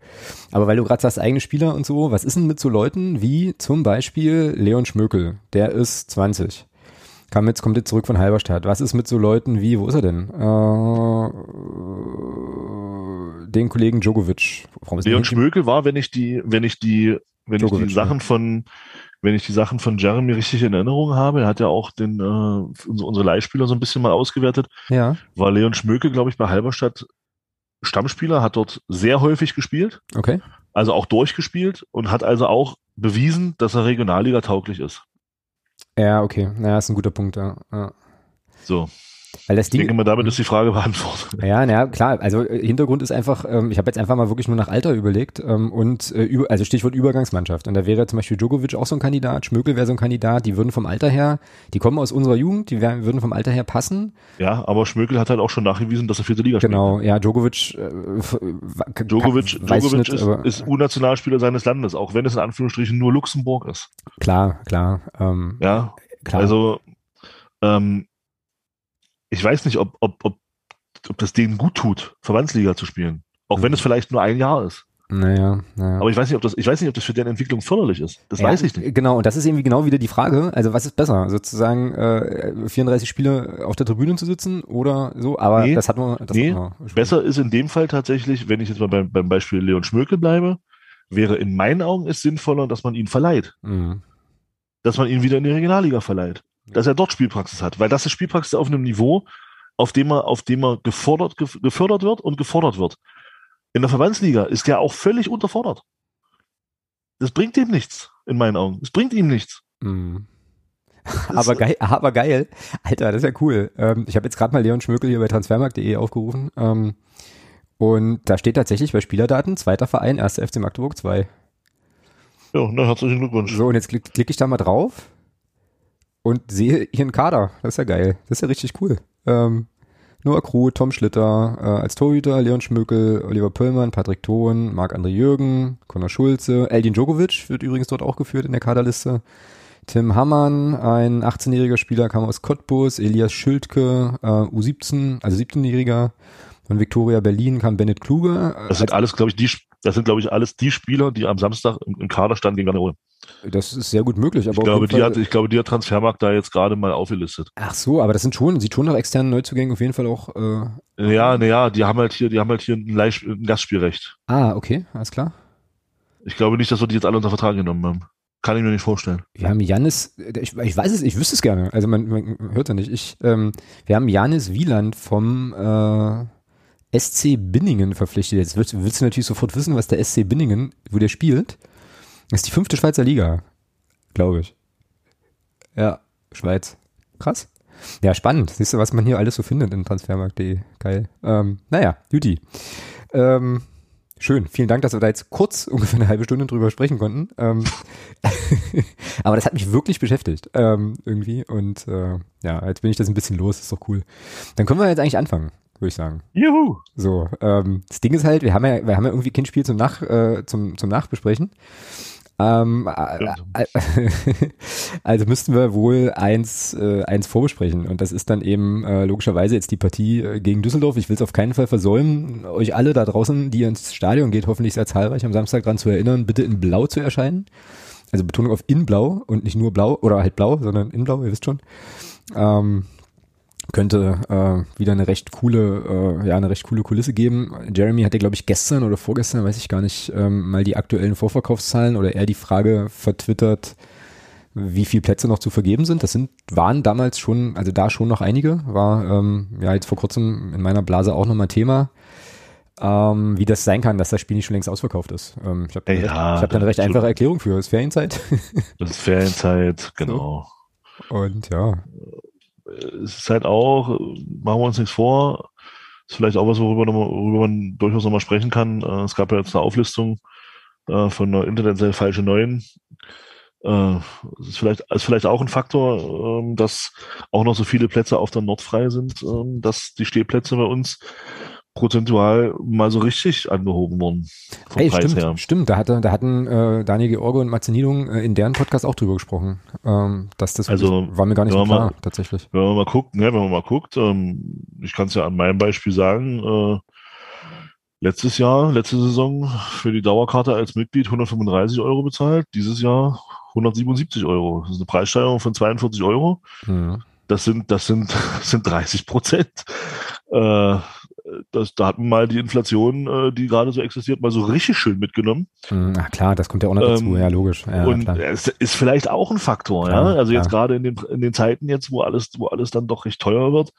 Aber weil du gerade sagst, eigene Spieler und so, was ist denn mit so Leuten wie zum Beispiel Leon Schmökel? Der ist 20. Kam jetzt, kommt jetzt zurück von Halberstadt. Was ist mit so Leuten wie, wo ist er denn? Äh, den Kollegen Djokovic. Leon Schmökel war, wenn ich die, wenn ich die, wenn Djokovic, ich die Sachen von wenn ich die Sachen von Jeremy richtig in Erinnerung habe, er hat ja auch den, äh, unsere Leihspieler so ein bisschen mal ausgewertet, ja. war Leon Schmöke, glaube ich, bei Halberstadt Stammspieler, hat dort sehr häufig gespielt. Okay. Also auch durchgespielt und hat also auch bewiesen, dass er Regionalliga tauglich ist. Ja, okay. Ja, ist ein guter Punkt, ja. ja. So. Weil das Ding, ich denke mal, damit ist die Frage beantwortet. Ja, naja, klar. Also äh, Hintergrund ist einfach, ähm, ich habe jetzt einfach mal wirklich nur nach Alter überlegt ähm, und äh, über, also Stichwort Übergangsmannschaft. Und da wäre zum Beispiel Djokovic auch so ein Kandidat, Schmökel wäre so ein Kandidat, die würden vom Alter her, die kommen aus unserer Jugend, die wären, würden vom Alter her passen. Ja, aber Schmökel hat halt auch schon nachgewiesen, dass er vierte Liga spielt. Genau, ja, Djokovic äh, Djokovic, Djokovic nicht, ist, ist U-Nationalspieler seines Landes, auch wenn es in Anführungsstrichen nur Luxemburg ist. Klar, klar. Ähm, ja, klar. Also ähm, ich weiß nicht, ob, ob, ob, ob das denen gut tut, Verbandsliga zu spielen. Auch mhm. wenn es vielleicht nur ein Jahr ist. Naja, naja. Aber ich weiß nicht, ob das, ich weiß nicht, ob das für deren Entwicklung förderlich ist. Das ja, weiß ich nicht. Genau, und das ist irgendwie genau wieder die Frage. Also was ist besser, sozusagen äh, 34 Spiele auf der Tribüne zu sitzen oder so? Aber nee, das hat man. Das nee, hat man besser ist in dem Fall tatsächlich, wenn ich jetzt mal beim, beim Beispiel Leon Schmökel bleibe, wäre in meinen Augen es sinnvoller, dass man ihn verleiht. Mhm. Dass man ihn wieder in die Regionalliga verleiht dass er dort Spielpraxis hat, weil das ist Spielpraxis auf einem Niveau, auf dem er, auf dem er gefordert, gefördert wird und gefordert wird. In der Verbandsliga ist er auch völlig unterfordert. Das bringt ihm nichts, in meinen Augen. Das bringt ihm nichts. Mhm. aber geil, aber geil. Alter, das ist ja cool. Ähm, ich habe jetzt gerade mal Leon Schmökel hier bei transfermarkt.de aufgerufen. Ähm, und da steht tatsächlich bei Spielerdaten, zweiter Verein, 1. FC Magdeburg 2. Ja, na, herzlichen Glückwunsch. So, und jetzt klicke klick ich da mal drauf und sehe ihren Kader. Das ist ja geil. Das ist ja richtig cool. Ähm, Noah Krug, Tom Schlitter äh, als Torhüter, Leon Schmökel, Oliver Pöllmann, Patrick Thon, Marc-André Jürgen, Conor Schulze, Eldin Djokovic wird übrigens dort auch geführt in der Kaderliste. Tim Hammann, ein 18-jähriger Spieler, kam aus Cottbus, Elias Schildke, äh, U17, also 17-jähriger. Von Victoria Berlin kam Bennett Kluge. Das sind alles, glaube ich, die, das sind, glaube ich, alles die Spieler, die am Samstag im, im Kader standen gegen Werder das ist sehr gut möglich. Aber ich, glaube, die hat, ich glaube, die hat Transfermarkt da jetzt gerade mal aufgelistet. Ach so, aber das sind schon, sieht schon nach externen Neuzugängen auf jeden Fall auch. Äh, ja, naja, die haben halt hier, die haben halt hier ein, ein Gastspielrecht. Ah, okay, alles klar. Ich glaube nicht, dass wir die jetzt alle unter Vertrag genommen haben. Kann ich mir nicht vorstellen. Wir haben Janis, ich, ich weiß es, ich wüsste es gerne. Also man, man hört ja nicht. Ich, ähm, wir haben Janis Wieland vom äh, SC Binningen verpflichtet. Jetzt willst, willst, du natürlich sofort wissen, was der SC Binningen, wo der spielt. Das ist die fünfte Schweizer Liga, glaube ich. Ja, Schweiz. Krass. Ja, spannend. Siehst du, was man hier alles so findet in transfermarkt.de. Geil. Ähm, naja, Juti. Ähm, schön. Vielen Dank, dass wir da jetzt kurz ungefähr eine halbe Stunde drüber sprechen konnten. Ähm, aber das hat mich wirklich beschäftigt. Ähm, irgendwie. Und äh, ja, jetzt bin ich das ein bisschen los. Ist doch cool. Dann können wir jetzt eigentlich anfangen würde ich sagen. Juhu! So, ähm, das Ding ist halt, wir haben ja, wir haben ja irgendwie kein Spiel zum Nach, äh, zum, zum Nachbesprechen. Ähm, äh, also müssten wir wohl eins, äh, eins vorbesprechen und das ist dann eben äh, logischerweise jetzt die Partie äh, gegen Düsseldorf. Ich will es auf keinen Fall versäumen, euch alle da draußen, die ins Stadion geht, hoffentlich sehr zahlreich am Samstag dran zu erinnern, bitte in Blau zu erscheinen. Also Betonung auf in Blau und nicht nur Blau oder halt Blau, sondern in Blau, ihr wisst schon. Ähm, könnte äh, wieder eine recht coole, äh, ja, eine recht coole Kulisse geben. Jeremy hatte, glaube ich, gestern oder vorgestern, weiß ich gar nicht, ähm, mal die aktuellen Vorverkaufszahlen oder eher die Frage vertwittert, wie viele Plätze noch zu vergeben sind. Das sind, waren damals schon, also da schon noch einige, war ähm, ja jetzt vor kurzem in meiner Blase auch nochmal Thema. Ähm, wie das sein kann, dass das Spiel nicht schon längst ausverkauft ist. Ähm, ich habe ja, hab da eine recht einfache Erklärung für. Es ist Ferienzeit. Das ist Ferienzeit, genau. So. Und ja es ist halt auch, machen wir uns nichts vor, ist vielleicht auch was, worüber, worüber man durchaus nochmal sprechen kann. Äh, es gab ja jetzt eine Auflistung äh, von der Internetseite Falsche Neuen. Äh, ist vielleicht, ist vielleicht auch ein Faktor, ähm, dass auch noch so viele Plätze auf der Nord frei sind, ähm, dass die Stehplätze bei uns prozentual mal so richtig angehoben worden. Vom hey, Preis stimmt, her. stimmt. Da, hatte, da hatten äh, Daniel George und Matze Niedung äh, in deren Podcast auch drüber gesprochen. Ähm, dass das also, war mir gar nicht so klar, mal, tatsächlich. Wenn man mal guckt, ne, wenn man mal guckt, ähm, ich kann es ja an meinem Beispiel sagen, äh, letztes Jahr, letzte Saison für die Dauerkarte als Mitglied 135 Euro bezahlt, dieses Jahr 177 Euro. Das ist eine Preissteigerung von 42 Euro. Mhm. Das sind, das sind, das sind 30 Prozent. Äh, das, da hatten mal die Inflation, äh, die gerade so existiert, mal so richtig schön mitgenommen. Hm, ach klar, das kommt ja auch noch dazu, ähm, ja, logisch. Ja, und klar. es ist vielleicht auch ein Faktor, klar, ja. Also jetzt gerade in den, in den Zeiten jetzt, wo alles, wo alles dann doch recht teuer wird,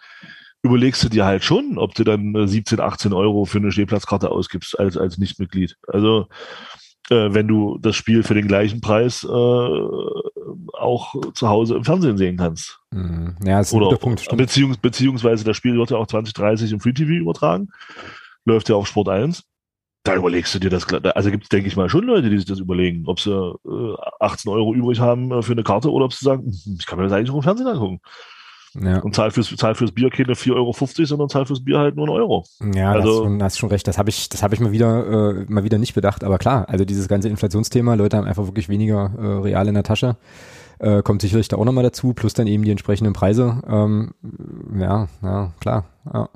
überlegst du dir halt schon, ob du dann 17, äh, 18 Euro für eine Stehplatzkarte ausgibst als, als Nichtmitglied. Also äh, wenn du das Spiel für den gleichen Preis äh, auch zu Hause im Fernsehen sehen kannst. Mhm. Ja, das ist Oder, ein guter Punkt. Beziehungs beziehungsweise das Spiel wird ja auch 2030 im Free TV übertragen. Läuft ja auf Sport 1. Da überlegst du dir das, also gibt es, denke ich mal, schon Leute, die sich das überlegen, ob sie äh, 18 Euro übrig haben äh, für eine Karte oder ob sie sagen, hm, ich kann mir das eigentlich auch im Fernsehen angucken. Ja. Und zahl fürs, zahl fürs Bier keine 4,50 Euro, sondern zahl fürs Bier halt nur einen Euro. Ja, also, hast, schon, hast schon recht. Das habe ich, das habe ich mal wieder, äh, mal wieder nicht bedacht. Aber klar, also dieses ganze Inflationsthema, Leute haben einfach wirklich weniger äh, real in der Tasche. Äh, kommt sicherlich da auch nochmal dazu, plus dann eben die entsprechenden Preise. Ähm, ja, ja, klar. Ja.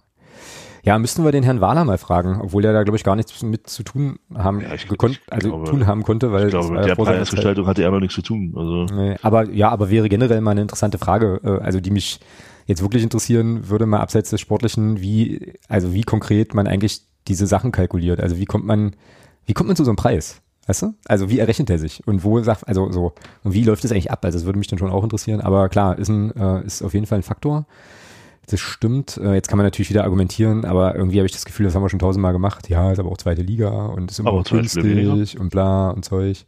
Ja, müssten wir den Herrn Wahler mal fragen, obwohl er da, glaube ich, gar nichts mit zu tun haben, ja, gekonnt, also glaube, tun haben konnte, weil ich glaube, mit der Preisgestaltung hatte er aber nichts zu tun. Also. Nee, aber ja, aber wäre generell mal eine interessante Frage, äh, also die mich jetzt wirklich interessieren würde, mal abseits des Sportlichen, wie, also wie konkret man eigentlich diese Sachen kalkuliert. Also wie kommt man, wie kommt man zu so einem Preis? Weißt du? Also wie errechnet er sich? Und wo sagt, also so, und wie läuft das eigentlich ab? Also das würde mich dann schon auch interessieren. Aber klar, ist ein, äh, ist auf jeden Fall ein Faktor. Das stimmt. Äh, jetzt kann man natürlich wieder argumentieren, aber irgendwie habe ich das Gefühl, das haben wir schon tausendmal gemacht. Ja, ist aber auch zweite Liga und ist immer aber auch günstig und bla und Zeug.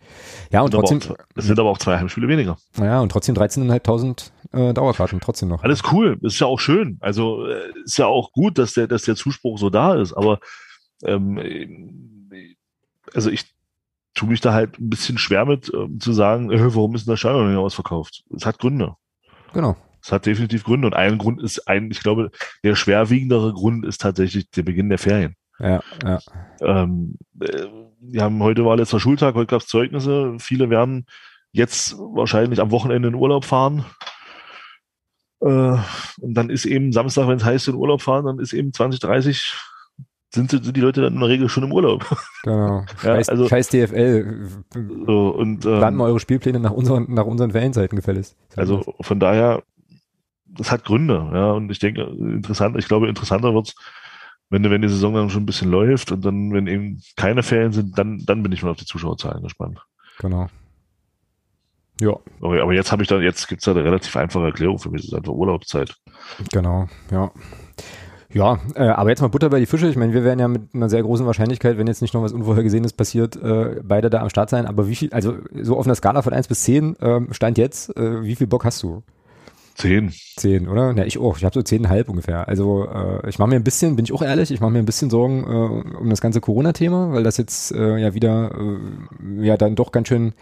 Ja, und trotzdem. Es sind aber auch zwei Heimspiele weniger. Naja, und trotzdem 13.500 äh, Dauerkarten, trotzdem noch. Alles cool. Ist ja auch schön. Also äh, ist ja auch gut, dass der, dass der Zuspruch so da ist, aber ähm, also ich tue mich da halt ein bisschen schwer mit, ähm, zu sagen, äh, warum ist denn das Stadion nicht ausverkauft? Es hat Gründe. Genau. Es hat definitiv Gründe. Und ein Grund ist ein, ich glaube, der schwerwiegendere Grund ist tatsächlich der Beginn der Ferien. Ja, ja. Ähm, äh, wir haben heute war letzter Schultag, heute gab es Zeugnisse. Viele werden jetzt wahrscheinlich am Wochenende in Urlaub fahren. Äh, und dann ist eben Samstag, wenn es heißt, in Urlaub fahren, dann ist eben 20, 30 sind, sind die Leute dann in der Regel schon im Urlaub. Genau. ja, scheiß, also, scheiß DFL. So, und, ähm, mal eure Spielpläne nach unseren, nach unseren Ferienzeiten gefälligst. Also von daher, das hat Gründe, ja. Und ich denke, interessant, ich glaube, interessanter wird's, wenn, wenn die Saison dann schon ein bisschen läuft und dann, wenn eben keine Ferien sind, dann, dann bin ich mal auf die Zuschauerzahlen gespannt. Genau. Ja. Okay, aber jetzt habe ich dann, jetzt gibt es da eine relativ einfache Erklärung für mich, das ist einfach Urlaubszeit. Genau, ja. Ja, äh, aber jetzt mal Butter bei die Fische. Ich meine, wir werden ja mit einer sehr großen Wahrscheinlichkeit, wenn jetzt nicht noch was Unvorhergesehenes passiert, äh, beide da am Start sein. Aber wie viel, also so auf einer Skala von 1 bis 10, ähm, Stand jetzt, äh, wie viel Bock hast du? Zehn. Zehn, oder? Ja, ich auch. Ich habe so zehneinhalb ungefähr. Also äh, ich mache mir ein bisschen, bin ich auch ehrlich, ich mache mir ein bisschen Sorgen äh, um das ganze Corona-Thema, weil das jetzt äh, ja wieder äh, ja dann doch ganz schön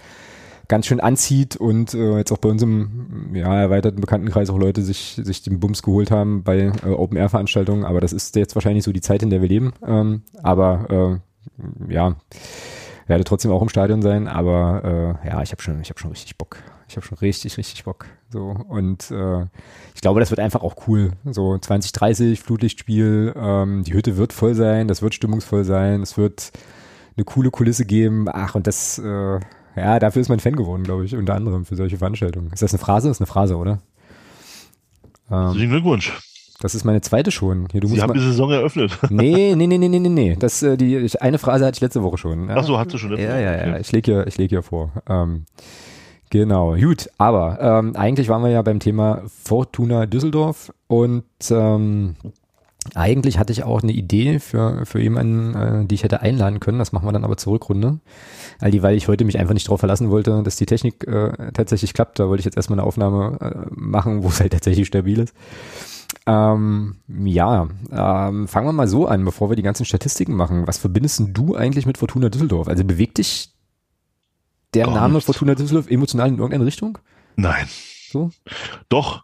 ganz schön anzieht und äh, jetzt auch bei uns im ja, erweiterten Bekanntenkreis auch Leute sich, sich den Bums geholt haben bei äh, Open-Air-Veranstaltungen. Aber das ist jetzt wahrscheinlich so die Zeit, in der wir leben. Ähm, aber äh, ja, werde trotzdem auch im Stadion sein. Aber äh, ja, ich habe schon, ich habe schon richtig Bock. Ich habe schon richtig, richtig Bock. So und äh, ich glaube, das wird einfach auch cool. So 2030 Flutlichtspiel. Ähm, die Hütte wird voll sein. Das wird stimmungsvoll sein. Es wird eine coole Kulisse geben. Ach und das äh, ja, dafür ist man Fan geworden, glaube ich, unter anderem für solche Veranstaltungen. Ist das eine Phrase? Das ist eine Phrase, oder? Ähm, Herzlichen Glückwunsch. Das ist meine zweite schon. Hier, du Sie haben die Saison eröffnet. Nee, nee, nee, nee, nee, nee. Das, äh, die, ich, eine Phrase hatte ich letzte Woche schon. Ja? Ach so, hast du schon. Ja, ja, ja. Ich lege hier, ich leg hier vor. Ähm, genau, gut. Aber ähm, eigentlich waren wir ja beim Thema Fortuna Düsseldorf und ähm, eigentlich hatte ich auch eine Idee für, für jemanden, äh, die ich hätte einladen können. Das machen wir dann aber zur Rückrunde. All die, weil ich heute mich einfach nicht darauf verlassen wollte, dass die Technik äh, tatsächlich klappt. Da wollte ich jetzt erstmal eine Aufnahme äh, machen, wo es halt tatsächlich stabil ist. Ähm, ja, ähm, fangen wir mal so an, bevor wir die ganzen Statistiken machen. Was verbindest du eigentlich mit Fortuna Düsseldorf? Also bewegt dich der Gar Name nichts. Fortuna Düsseldorf emotional in irgendeine Richtung? Nein. So? Doch.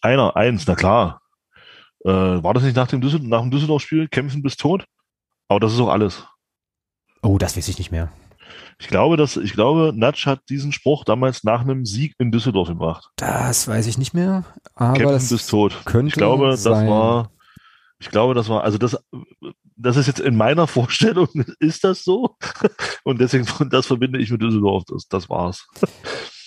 Einer, eins, na klar. Äh, war das nicht nach dem, Düssel nach dem Düsseldorf-Spiel? Kämpfen bis tot? Aber das ist auch alles. Oh, das weiß ich nicht mehr. Ich glaube, dass, ich glaube, Natsch hat diesen Spruch damals nach einem Sieg in Düsseldorf gebracht. Das weiß ich nicht mehr. Aber Kämpfen bis tot. Könnte ich glaube, sein. das war, ich glaube, das war, also das, das ist jetzt in meiner Vorstellung, ist das so? Und deswegen, das verbinde ich mit Düsseldorf. Das, das war's.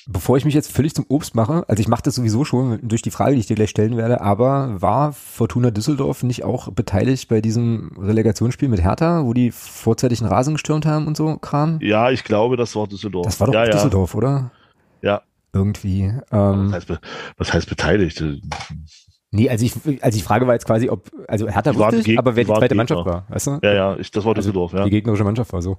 Bevor ich mich jetzt völlig zum Obst mache, also ich mache das sowieso schon durch die Frage, die ich dir gleich stellen werde, aber war Fortuna Düsseldorf nicht auch beteiligt bei diesem Relegationsspiel mit Hertha, wo die vorzeitig einen Rasen gestürmt haben und so Kram? Ja, ich glaube, das war Düsseldorf. Das war doch ja, Düsseldorf, ja. oder? Ja. Irgendwie. Ähm, was, heißt, was heißt beteiligt? Nee, also ich, also die Frage war jetzt quasi, ob, also Hertha wusste ich, aber wer die zweite Mannschaft war, weißt du? Ja, ja, ich, das war Düsseldorf, also ja. Die gegnerische Mannschaft war so.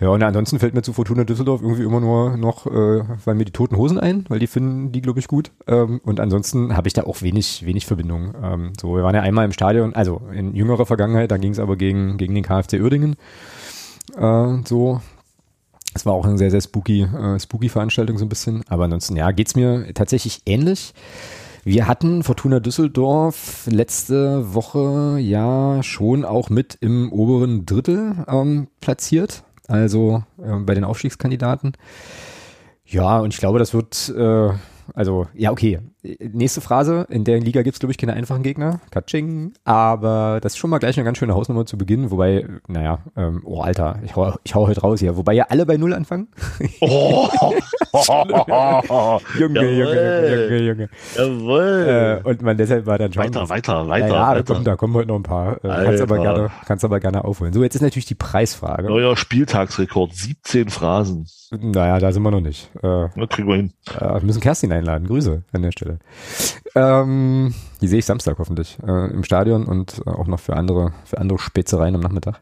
Ja, und ansonsten fällt mir zu Fortuna Düsseldorf irgendwie immer nur noch, äh, weil mir die toten Hosen ein, weil die finden die, glaube ich, gut. Ähm, und ansonsten habe ich da auch wenig, wenig Verbindung. Ähm, so, wir waren ja einmal im Stadion, also in jüngerer Vergangenheit, da ging es aber gegen, gegen den KfC Uerdingen. Äh, so, es war auch eine sehr, sehr spooky, äh, spooky Veranstaltung so ein bisschen. Aber ansonsten, ja, geht's mir tatsächlich ähnlich. Wir hatten Fortuna Düsseldorf letzte Woche ja schon auch mit im oberen Drittel ähm, platziert, also äh, bei den Aufstiegskandidaten. Ja, und ich glaube, das wird äh, also, ja, okay. Nächste Phrase. In der Liga gibt es, glaube ich, keine einfachen Gegner. Katsching. Aber das ist schon mal gleich eine ganz schöne Hausnummer zu Beginn. Wobei, naja, ähm, oh, Alter, ich hau, ich hau heute raus hier. Wobei ja alle bei Null anfangen. Oh. Junge, Junge, Junge, Junge. Jawohl. Äh, und man deshalb war dann schon. Weiter, weiter, weiter. Ja, da, kommen, da kommen heute noch ein paar. Äh, kannst, aber gerne, kannst aber gerne aufholen. So, jetzt ist natürlich die Preisfrage. Neuer Spieltagsrekord. 17 Phrasen. Naja, da sind wir noch nicht. Äh, Na, kriegen wir hin. Äh, wir müssen Kerstin einladen. Grüße an der Stelle. Ähm, die sehe ich Samstag hoffentlich äh, im Stadion und auch noch für andere, für andere Spätzereien am Nachmittag.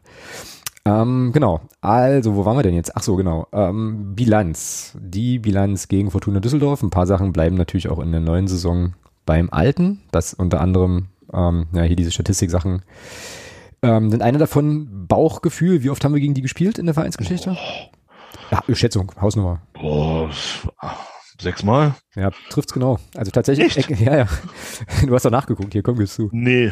Ähm, genau. Also, wo waren wir denn jetzt? Ach so, genau. Ähm, Bilanz. Die Bilanz gegen Fortuna Düsseldorf. Ein paar Sachen bleiben natürlich auch in der neuen Saison beim Alten. Das unter anderem, ähm, ja, hier diese Statistik-Sachen. Ähm, denn eine davon Bauchgefühl. Wie oft haben wir gegen die gespielt in der Vereinsgeschichte? Ja, Schätzung, Hausnummer. Boah, sechsmal? Ja, trifft's genau. Also tatsächlich. Echt? Ja, ja. Du hast doch nachgeguckt, hier komm, gehst du. Nee.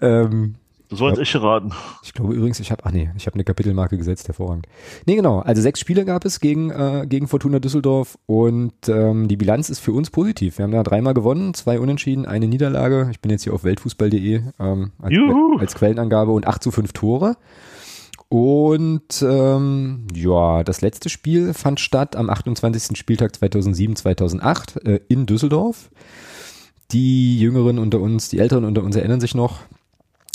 Ähm, war jetzt echt geraten. Ich glaube übrigens, ich habe, ach nee, ich habe eine Kapitelmarke gesetzt, hervorragend. Nee, genau. Also sechs Spiele gab es gegen, äh, gegen Fortuna Düsseldorf und ähm, die Bilanz ist für uns positiv. Wir haben da dreimal gewonnen, zwei Unentschieden, eine Niederlage. Ich bin jetzt hier auf weltfußball.de ähm, als, als Quellenangabe und acht zu fünf Tore. Und ähm, ja, das letzte Spiel fand statt am 28. Spieltag 2007-2008 äh, in Düsseldorf. Die Jüngeren unter uns, die Älteren unter uns erinnern sich noch.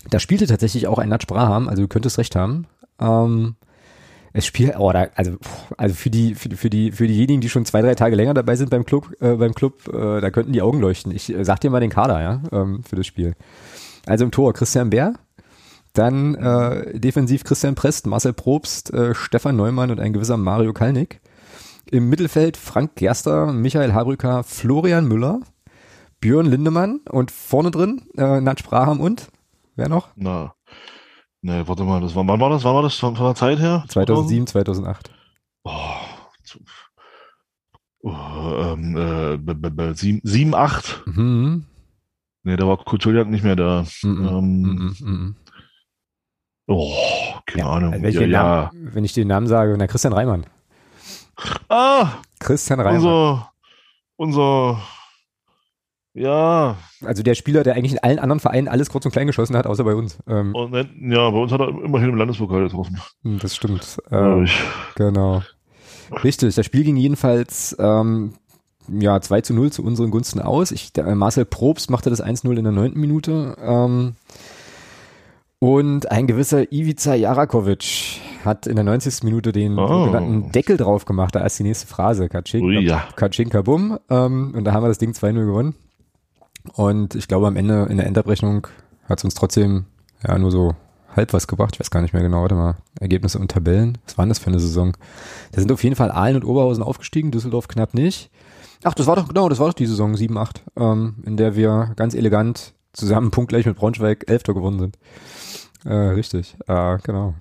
Da spielte tatsächlich auch ein Natsch Braham, also du könntest recht haben. Ähm, Es spielt, oh, da, also, also für die, für, für die, für diejenigen, die schon zwei, drei Tage länger dabei sind beim Club, äh, beim Club, äh, da könnten die Augen leuchten. Ich äh, sag dir mal den Kader, ja, ähm, für das Spiel. Also im Tor Christian Bär, dann äh, defensiv Christian Prest, Marcel Probst, äh, Stefan Neumann und ein gewisser Mario Kalnick. Im Mittelfeld Frank Gerster, Michael Habrücker, Florian Müller, Björn Lindemann und vorne drin äh, Natsch Braham und wer noch? Na, ne, warte mal, das war, wann war das? Wann war das von, von der Zeit her? 2007, 2008. Oh, oh ähm, äh, 7, 7, 8. Mhm. Ne, da war Kutuliak nicht mehr da. Mhm. Ähm, mhm. mhm. Oh, keine ja, Ahnung. Wenn ich, ja, ja. Namen, wenn ich den Namen sage, na Christian Reimann. Ah! Christian Reimann. Unser, unser, ja. Also der Spieler, der eigentlich in allen anderen Vereinen alles kurz und klein geschossen hat, außer bei uns. Ähm, und, ja, bei uns hat er immerhin im Landespokal getroffen. Hm, das stimmt. Ähm, genau. Richtig, das Spiel ging jedenfalls ähm, ja, 2 zu 0 zu unseren Gunsten aus. Ich, der, Marcel Probst machte das 1-0 in der neunten Minute. Ähm, und ein gewisser Ivica Jarakovic hat in der 90. Minute den oh. sogenannten Deckel drauf gemacht. Da ist die nächste Phrase. Kaczynka, Ui, ja. Bum. Ähm, und da haben wir das Ding 2-0 gewonnen. Und ich glaube, am Ende, in der Endabrechnung, hat es uns trotzdem ja nur so halb was gebracht. Ich weiß gar nicht mehr genau. Warte mal. Ergebnisse und Tabellen. Was waren das für eine Saison? Da sind auf jeden Fall Aalen und Oberhausen aufgestiegen, Düsseldorf knapp nicht. Ach, das war doch, genau, das war doch die Saison 7-8, ähm, in der wir ganz elegant zusammen punktgleich mit Braunschweig Elfter gewonnen sind. Äh, richtig, äh, genau.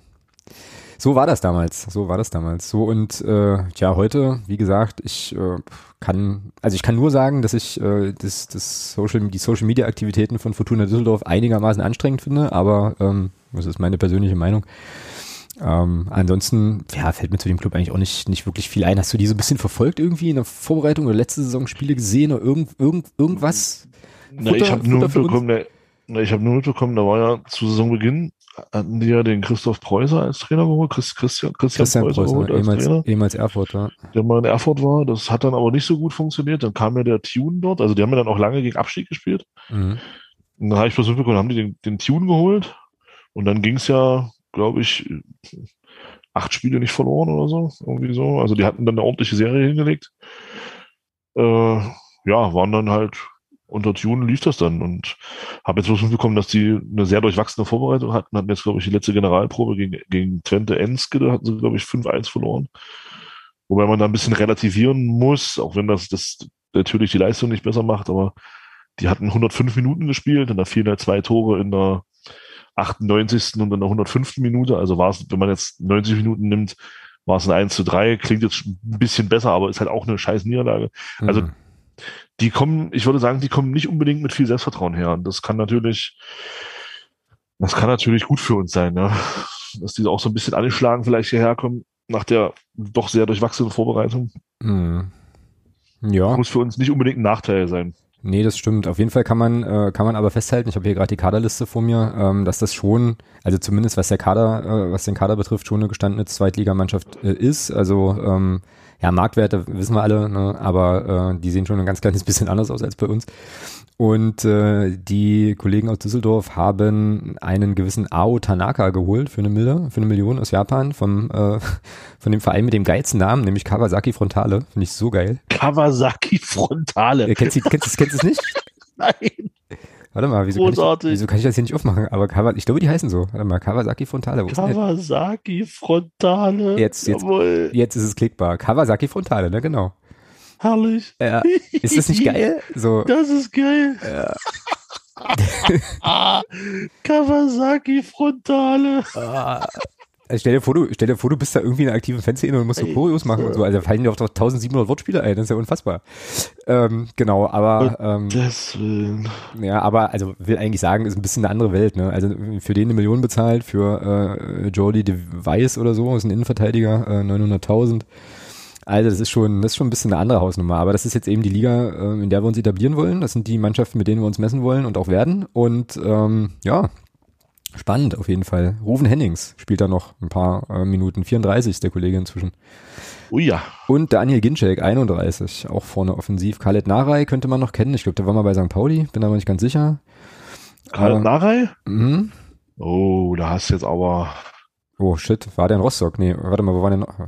So war das damals, so war das damals. So und äh, ja, heute, wie gesagt, ich äh, kann, also ich kann nur sagen, dass ich äh, das, das Social, die Social Media Aktivitäten von Fortuna Düsseldorf einigermaßen anstrengend finde, aber ähm, das ist meine persönliche Meinung. Ähm, ansonsten, ja, fällt mir zu dem Club eigentlich auch nicht, nicht wirklich viel ein. Hast du die so ein bisschen verfolgt irgendwie in der Vorbereitung oder letzte Saison Spiele gesehen oder irgend, irgend, irgendwas? Futter, Na, ich habe nur mitbekommen, ich habe nur mitbekommen, da war ja zu Saisonbeginn, hatten die ja den Christoph Preußer als Trainer geholt, Christ, Christian, Christian, Christian Preußer, Preußer als ehemals, Trainer. ehemals Erfurt, ja. Der mal in Erfurt war, das hat dann aber nicht so gut funktioniert, dann kam ja der Tune dort, also die haben ja dann auch lange gegen Abstieg gespielt. Mhm. Und dann habe ich versucht bekommen, haben die den, den Tune geholt und dann ging es ja, glaube ich, acht Spiele nicht verloren oder so, irgendwie so. Also die hatten dann eine ordentliche Serie hingelegt. Äh, ja, waren dann halt unter Tune lief das dann und habe jetzt bloß mitbekommen, dass die eine sehr durchwachsene Vorbereitung hatten, hatten jetzt, glaube ich, die letzte Generalprobe gegen, gegen Twente Enske, da hatten sie, glaube ich, 5-1 verloren. Wobei man da ein bisschen relativieren muss, auch wenn das, das natürlich die Leistung nicht besser macht, aber die hatten 105 Minuten gespielt und da fielen halt zwei Tore in der 98. und in der 105. Minute. Also war es, wenn man jetzt 90 Minuten nimmt, war es ein 1 zu 3, klingt jetzt ein bisschen besser, aber ist halt auch eine scheiß Niederlage. Also mhm die kommen, ich würde sagen, die kommen nicht unbedingt mit viel Selbstvertrauen her. Und das kann natürlich, das kann natürlich gut für uns sein, ne? dass die auch so ein bisschen angeschlagen vielleicht hierher kommen nach der doch sehr durchwachsenen Vorbereitung. Mhm. Ja. Muss für uns nicht unbedingt ein Nachteil sein. Nee, das stimmt. Auf jeden Fall kann man, äh, kann man aber festhalten, ich habe hier gerade die Kaderliste vor mir, ähm, dass das schon, also zumindest was der Kader, äh, was den Kader betrifft, schon eine gestandene Zweitligamannschaft äh, ist. Also ähm, ja, Marktwerte wissen wir alle, ne? aber äh, die sehen schon ein ganz kleines bisschen anders aus als bei uns. Und äh, die Kollegen aus Düsseldorf haben einen gewissen Ao Tanaka geholt für eine Mille, für eine Million aus Japan vom äh, von dem Verein mit dem geilsten Namen, nämlich Kawasaki Frontale. Finde ich so geil. Kawasaki Frontale. Ja, kennst du kennst, kennst, kennst es nicht? Nein. Warte mal, wieso kann, ich, wieso kann ich das hier nicht aufmachen? Aber Kawa, ich glaube, die heißen so. Warte mal, Kawasaki Frontale. Kawasaki Frontale. Jetzt, jetzt, jetzt ist es klickbar. Kawasaki Frontale, ne, genau. Herrlich. Ja. Ist das nicht geil? So. Das ist geil. Ja. Kawasaki Frontale. Ah. Also stell, dir vor, du, stell dir vor, du bist da irgendwie in einer aktiven Fanszene und musst so Choreos machen und so. Also da fallen dir auch doch 1700 Wortspiele ein. Das ist ja unfassbar. Ähm, genau, aber. Ähm, Deswegen. Ja, aber, also will eigentlich sagen, ist ein bisschen eine andere Welt. Ne? Also für den eine Million bezahlt, für äh, Jordi de Weiss oder so, ist ein Innenverteidiger, äh, 900.000. Also das ist schon, das ist schon ein bisschen eine andere Hausnummer. Aber das ist jetzt eben die Liga, äh, in der wir uns etablieren wollen. Das sind die Mannschaften, mit denen wir uns messen wollen und auch werden. Und ähm, ja, Spannend auf jeden Fall. Rufen Hennings spielt da noch ein paar äh, Minuten. 34 ist der Kollege inzwischen. Ui ja. Und Daniel Ginczek, 31, auch vorne offensiv. Khaled Narei könnte man noch kennen. Ich glaube, der war mal bei St. Pauli, bin aber nicht ganz sicher. Khaled äh, Narei? Mhm. Oh, da hast du jetzt aber Oh shit, war der in Rostock? Nee, warte mal, wo war der noch?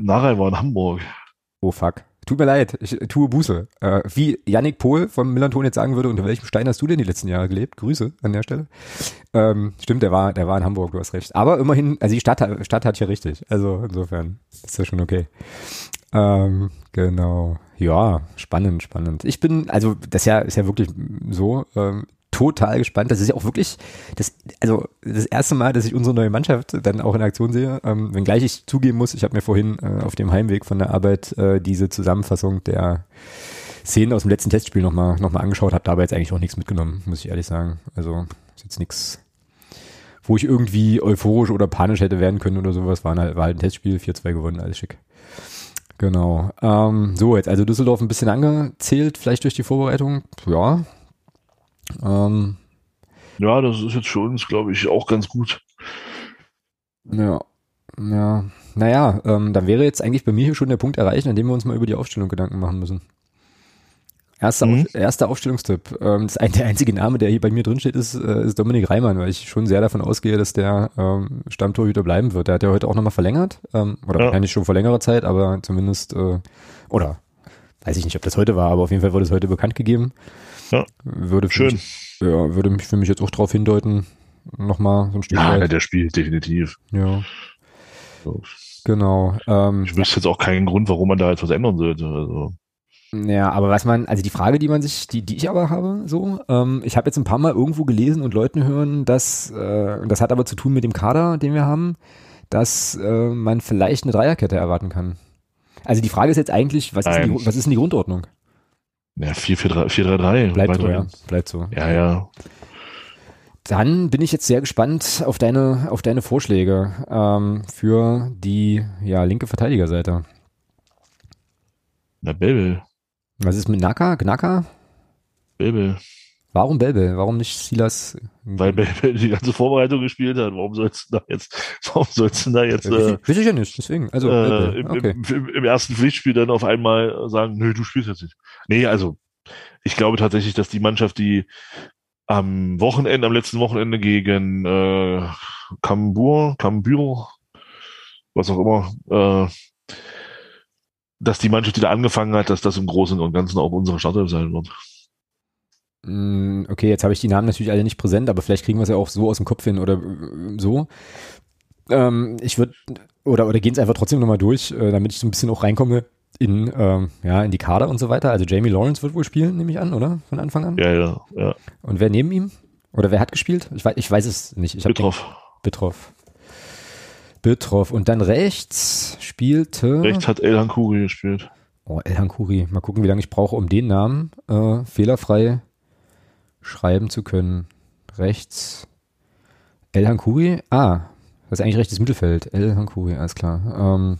Narei war in Hamburg. Oh fuck. Tut mir leid, ich tue Buße. Äh, wie Yannick Pohl vom Millanton jetzt sagen würde, unter welchem Stein hast du denn die letzten Jahre gelebt? Grüße an der Stelle. Ähm, stimmt, der war, der war in Hamburg, du hast recht. Aber immerhin, also die Stadt, Stadt hat ja richtig. Also insofern ist das schon okay. Ähm, genau. Ja, spannend, spannend. Ich bin, also das ist ja, ist ja wirklich so, ähm, total gespannt. Das ist ja auch wirklich das, also das erste Mal, dass ich unsere neue Mannschaft dann auch in Aktion sehe. Ähm, wenngleich ich zugeben muss, ich habe mir vorhin äh, auf dem Heimweg von der Arbeit äh, diese Zusammenfassung der Szenen aus dem letzten Testspiel nochmal noch mal angeschaut, habe dabei jetzt eigentlich auch nichts mitgenommen, muss ich ehrlich sagen. Also ist jetzt nichts, wo ich irgendwie euphorisch oder panisch hätte werden können oder sowas. War, halt, war halt ein Testspiel, 4-2 gewonnen, alles schick. Genau. Ähm, so, jetzt also Düsseldorf ein bisschen angezählt, vielleicht durch die Vorbereitung. Ja, ähm, ja, das ist jetzt für uns, glaube ich, auch ganz gut. Ja, ja. Naja, ähm, dann wäre jetzt eigentlich bei mir hier schon der Punkt erreicht, an dem wir uns mal über die Aufstellung Gedanken machen müssen. Erster, mhm. Auf, erster Aufstellungstipp. Ähm, das der einzige Name, der hier bei mir drin steht, ist, äh, ist Dominik Reimann, weil ich schon sehr davon ausgehe, dass der ähm, Stammtorhüter bleiben wird. Der hat ja heute auch nochmal verlängert, ähm, oder ja. wahrscheinlich schon vor längerer Zeit, aber zumindest, äh, oder weiß ich nicht, ob das heute war, aber auf jeden Fall wurde es heute bekannt gegeben. Ja. Würde Schön. Mich, ja, würde mich für mich jetzt auch darauf hindeuten, nochmal so ein Stück Ja, weit. der spielt definitiv. Ja. So. Genau. Ähm, ich wüsste jetzt auch keinen Grund, warum man da etwas ändern sollte. Also. Ja, aber was man, also die Frage, die man sich, die, die ich aber habe, so, ähm, ich habe jetzt ein paar Mal irgendwo gelesen und Leuten hören, dass, äh, das hat aber zu tun mit dem Kader, den wir haben, dass äh, man vielleicht eine Dreierkette erwarten kann. Also die Frage ist jetzt eigentlich, was, ist, die, was ist denn die Grundordnung? Ja, 4-3-3. Bleibt so, ja. Bleibt so. Ja, ja. Dann bin ich jetzt sehr gespannt auf deine, auf deine Vorschläge ähm, für die ja, linke Verteidigerseite. Na, Belbel. Was ist mit Naka? Gnaka? Belbel. Warum Belbel? Warum nicht Silas? Weil Belbel die ganze Vorbereitung gespielt hat. Warum sollst du da jetzt, warum sollst du da jetzt, äh, Weiß ich ja nicht, deswegen. Also, äh, im, okay. im, im, ersten Pflichtspiel dann auf einmal sagen, nö, du spielst jetzt nicht. Nee, also, ich glaube tatsächlich, dass die Mannschaft, die am Wochenende, am letzten Wochenende gegen, äh, Kambur, Kambur, was auch immer, äh, dass die Mannschaft, die da angefangen hat, dass das im Großen und Ganzen auch unsere Startelf sein wird. Mm, okay, jetzt habe ich die Namen natürlich alle nicht präsent, aber vielleicht kriegen wir es ja auch so aus dem Kopf hin oder äh, so. Ähm, ich würde, oder, oder gehen es einfach trotzdem nochmal durch, äh, damit ich so ein bisschen auch reinkomme in, ähm, ja, in die Kader und so weiter. Also Jamie Lawrence wird wohl spielen, nehme ich an, oder? Von Anfang an? Ja, ja, ja. Und wer neben ihm? Oder wer hat gespielt? Ich weiß, ich weiß es nicht. Ich Bitroff. Bitroff. Bitroff. Und dann rechts spielte. Rechts hat Elhan Kuri gespielt. Oh, Elhan Kuri. Mal gucken, wie lange ich brauche, um den Namen äh, fehlerfrei schreiben zu können. Rechts El Hankuri. Ah, das ist eigentlich rechtes Mittelfeld. El Hankuri, alles klar. Ähm,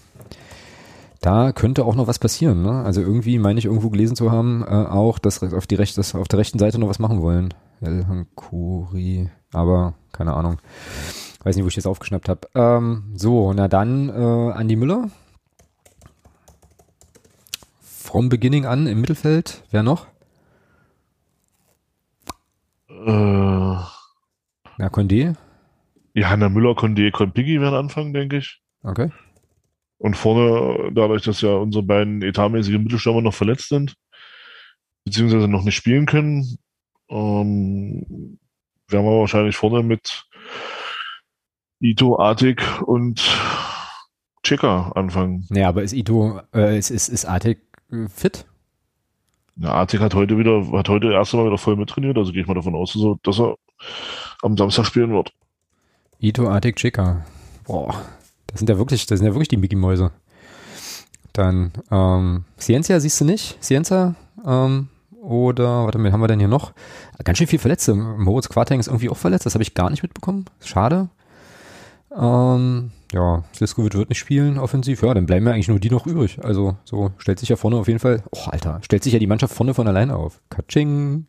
da könnte auch noch was passieren. Ne? Also irgendwie meine ich irgendwo gelesen zu haben, äh, auch, dass auf, die Rech dass auf der rechten Seite noch was machen wollen. El Hankuri, aber keine Ahnung. Weiß nicht, wo ich das aufgeschnappt habe. Ähm, so, na dann äh, Andi Müller. Vom Beginning an im Mittelfeld. Wer noch? Äh, Na, Condé? Hanna Müller, Condé, Konpigi werden anfangen, denke ich. Okay. Und vorne, dadurch, dass ja unsere beiden etatmäßigen Mittelstürmer noch verletzt sind, beziehungsweise noch nicht spielen können, ähm, werden wir wahrscheinlich vorne mit Ito, Artik und Cheka anfangen. Ja, aber ist Ito, äh, ist, ist, ist Artik äh, fit? Na, Artik hat heute wieder, hat heute erst einmal wieder voll mittrainiert, also gehe ich mal davon aus, dass er am Samstag spielen wird. Ito Artik Chica. Boah, das sind ja wirklich, das sind ja wirklich die Mickey-Mäuse. Dann, ähm, Ciencia siehst du nicht? Ciencia, ähm, oder, warte mal, haben wir denn hier noch? Ganz schön viel Verletzte. Moritz Quarteng ist irgendwie auch verletzt, das habe ich gar nicht mitbekommen. Schade. Ähm, ja, Siskovic wird nicht spielen, offensiv. Ja, dann bleiben ja eigentlich nur die noch übrig. Also, so stellt sich ja vorne auf jeden Fall. Oh, Alter, stellt sich ja die Mannschaft vorne von alleine auf. Katsching.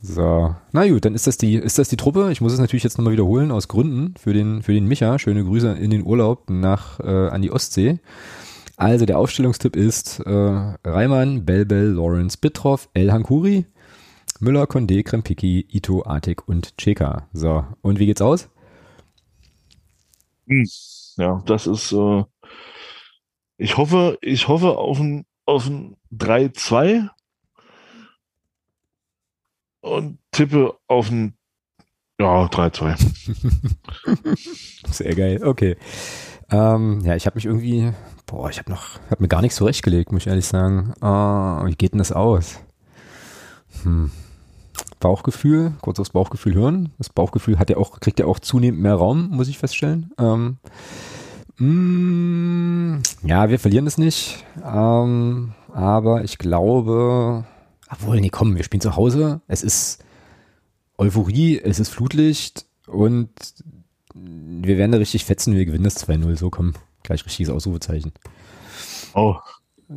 So, na gut, dann ist das die, ist das die Truppe. Ich muss es natürlich jetzt nochmal wiederholen aus Gründen für den, für den Micha. Schöne Grüße in den Urlaub nach äh, an die Ostsee. Also der Aufstellungstipp ist äh, Reimann, Belbel, Lawrence, Bitroff, El Hankuri, Müller, Condé, Krempiki, Ito, Artik und Cheka. So, und wie geht's aus? Hm. Ja, das ist, äh, ich hoffe, ich hoffe auf ein, auf ein 3-2 und tippe auf ein ja, 3-2. Sehr geil, okay. Ähm, ja, ich habe mich irgendwie, boah, ich habe noch, habe mir gar nichts zurechtgelegt, muss ich ehrlich sagen. Uh, wie geht denn das aus? Hm. Bauchgefühl, kurz aufs Bauchgefühl hören. Das Bauchgefühl hat ja auch, kriegt ja auch zunehmend mehr Raum, muss ich feststellen. Ähm, mh, mm, ja, wir verlieren es nicht. Ähm, aber ich glaube, obwohl, nee, komm, wir spielen zu Hause. Es ist Euphorie, es ist Flutlicht und wir werden da richtig fetzen, wir gewinnen das 2-0. So, komm, gleich richtiges Ausrufezeichen. Oh.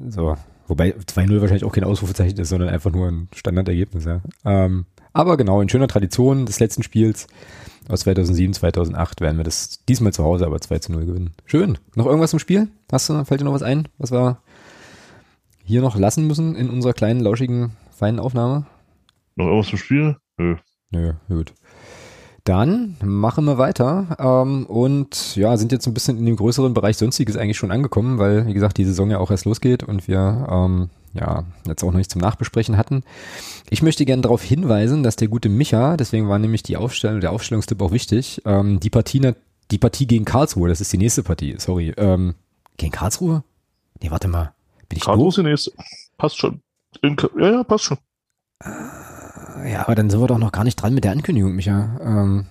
So, wobei 2-0 wahrscheinlich auch kein Ausrufezeichen ist, sondern einfach nur ein Standardergebnis, ja. Ähm, aber genau, in schöner Tradition des letzten Spiels aus 2007, 2008 werden wir das diesmal zu Hause aber 2 zu 0 gewinnen. Schön. Noch irgendwas im Spiel? Hast du, fällt dir noch was ein, was wir hier noch lassen müssen in unserer kleinen, lauschigen, feinen Aufnahme? Noch irgendwas im Spiel? Nö. Nö, gut. Dann machen wir weiter ähm, und ja, sind jetzt ein bisschen in dem größeren Bereich Sonstiges eigentlich schon angekommen, weil, wie gesagt, die Saison ja auch erst losgeht und wir ähm, ja jetzt auch noch nicht zum Nachbesprechen hatten. Ich möchte gerne darauf hinweisen, dass der gute Micha, deswegen war nämlich die Aufstellung, der Aufstellungstipp auch wichtig, ähm, die Partie, die Partie gegen Karlsruhe, das ist die nächste Partie, sorry, ähm, gegen Karlsruhe? Nee, warte mal. Bin ich Karlsruhe ist die nächste. Passt schon. In, ja, ja, passt schon. Äh, ja, aber dann sind wir doch noch gar nicht dran mit der Ankündigung, Micha. Ähm,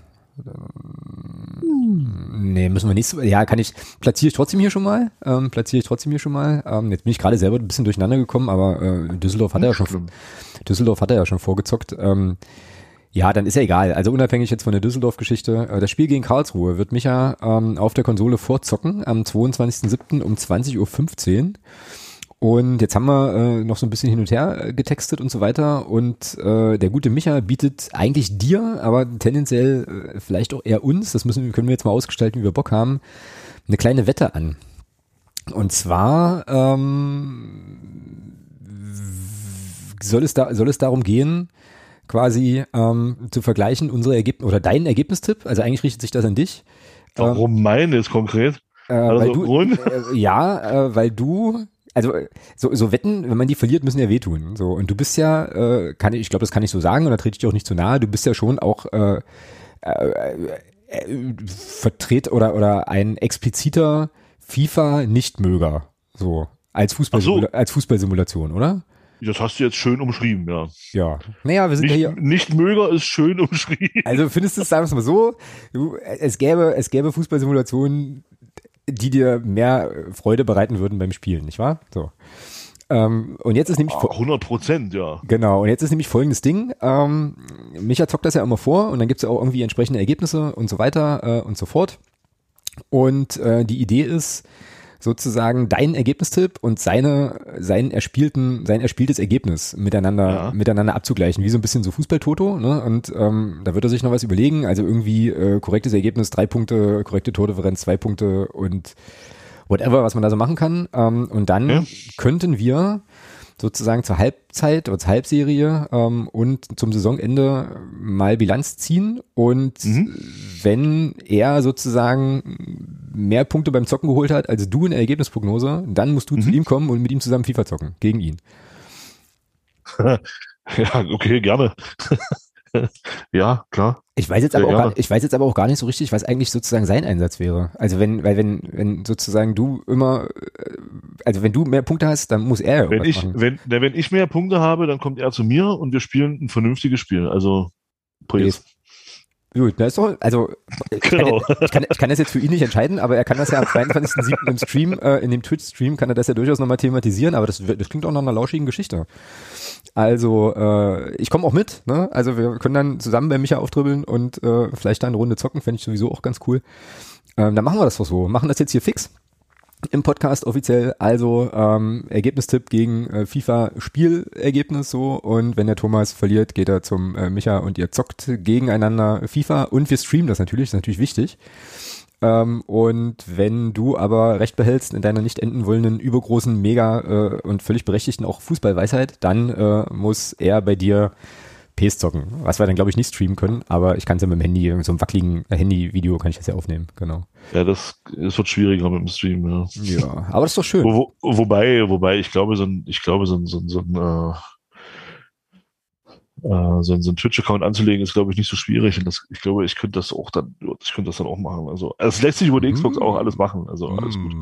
Nee, müssen wir nicht. Ja, kann ich, platziere ich trotzdem hier schon mal. Ähm, platziere ich trotzdem hier schon mal. Ähm, jetzt bin ich gerade selber ein bisschen durcheinander gekommen, aber äh, Düsseldorf hat er ja schon, Düsseldorf hat er ja schon vorgezockt. Ähm, ja, dann ist ja egal. Also unabhängig jetzt von der Düsseldorf-Geschichte. Äh, das Spiel gegen Karlsruhe wird Micha ähm, auf der Konsole vorzocken am 22.07. um 20.15 Uhr. Und jetzt haben wir äh, noch so ein bisschen hin und her äh, getextet und so weiter. Und äh, der gute Micha bietet eigentlich dir, aber tendenziell äh, vielleicht auch eher uns, das müssen, können wir jetzt mal ausgestalten, wie wir Bock haben, eine kleine Wette an. Und zwar ähm, soll es da soll es darum gehen, quasi ähm, zu vergleichen unsere Ergebnisse oder deinen Ergebnistipp. Also eigentlich richtet sich das an dich. Warum ähm, meines konkret? Äh, also weil du, äh, ja, äh, weil du also so, so Wetten, wenn man die verliert, müssen ja wehtun. So und du bist ja, äh, kann ich, ich glaube, das kann ich so sagen, und da trete ich dir auch nicht zu nahe. Du bist ja schon auch äh, äh, äh, vertret oder oder ein expliziter FIFA-Nichtmöger, so als Fußball so. als Fußballsimulation, oder? Das hast du jetzt schön umschrieben, ja. Ja. Naja, wir sind nicht, ja hier. Nichtmöger ist schön umschrieben. Also findest du es, sagen wir es mal so, es gäbe, es gäbe Fußballsimulationen, die dir mehr Freude bereiten würden beim Spielen, nicht wahr? So. Ähm, und jetzt ist nämlich 100 Prozent, ja. Genau. Und jetzt ist nämlich folgendes Ding. Ähm, Micha zockt das ja immer vor und dann gibt's ja auch irgendwie entsprechende Ergebnisse und so weiter äh, und so fort. Und äh, die Idee ist, sozusagen deinen Ergebnistipp und seine, sein erspielten, sein erspieltes Ergebnis miteinander, ja. miteinander abzugleichen, wie so ein bisschen so Fußballtoto, ne? Und ähm, da wird er sich noch was überlegen. Also irgendwie äh, korrektes Ergebnis, drei Punkte, korrekte Tordifferenz, zwei Punkte und whatever, was man da so machen kann. Ähm, und dann ja. könnten wir sozusagen zur Halbzeit oder zur Halbserie ähm, und zum Saisonende mal Bilanz ziehen und mhm. wenn er sozusagen mehr Punkte beim Zocken geholt hat als du in der Ergebnisprognose, dann musst du mhm. zu ihm kommen und mit ihm zusammen FIFA zocken gegen ihn. ja, okay, gerne. ja, klar. Ich weiß jetzt aber auch gar, ich weiß jetzt aber auch gar nicht so richtig, was eigentlich sozusagen sein Einsatz wäre. Also wenn, weil wenn, wenn sozusagen du immer, äh, also wenn du mehr Punkte hast, dann muss er. Wenn ich, machen. wenn, wenn ich mehr Punkte habe, dann kommt er zu mir und wir spielen ein vernünftiges Spiel. Also, Yes. Gut, na ist doch, also ich, genau. kann, ich, kann, ich kann das jetzt für ihn nicht entscheiden, aber er kann das ja am 22.07. im Stream, äh, in dem Twitch-Stream kann er das ja durchaus nochmal thematisieren, aber das, das klingt auch nach einer lauschigen Geschichte. Also äh, ich komme auch mit, ne? Also wir können dann zusammen bei Micha aufdribbeln und äh, vielleicht da eine Runde zocken, fände ich sowieso auch ganz cool. Ähm, dann machen wir das doch so. Machen das jetzt hier fix im Podcast offiziell. Also ähm, Ergebnistipp gegen äh, FIFA-Spielergebnis so. Und wenn der Thomas verliert, geht er zum äh, Micha und ihr zockt gegeneinander FIFA. Und wir streamen das natürlich, ist natürlich wichtig. Ähm, und wenn du aber recht behältst in deiner nicht enden wollenden, übergroßen, mega äh, und völlig berechtigten auch Fußballweisheit, dann äh, muss er bei dir PS zocken, was wir dann glaube ich nicht streamen können, aber ich kann es ja mit dem Handy, so einem wackeligen Handy-Video kann ich das ja aufnehmen, genau. Ja, das, das wird schwieriger mit dem Stream, ja. Ja, aber das ist doch schön. Wo, wo, wobei, wobei, ich glaube, so ein, ich glaube, so ein, so ein, so ein, äh, äh, so, so einen Twitch-Account anzulegen, ist, glaube ich, nicht so schwierig. Und das, ich glaube, ich könnte das auch dann, ich könnte das dann auch machen. Also, es lässt sich über die Xbox mm. auch alles machen. Also, alles mm. gut.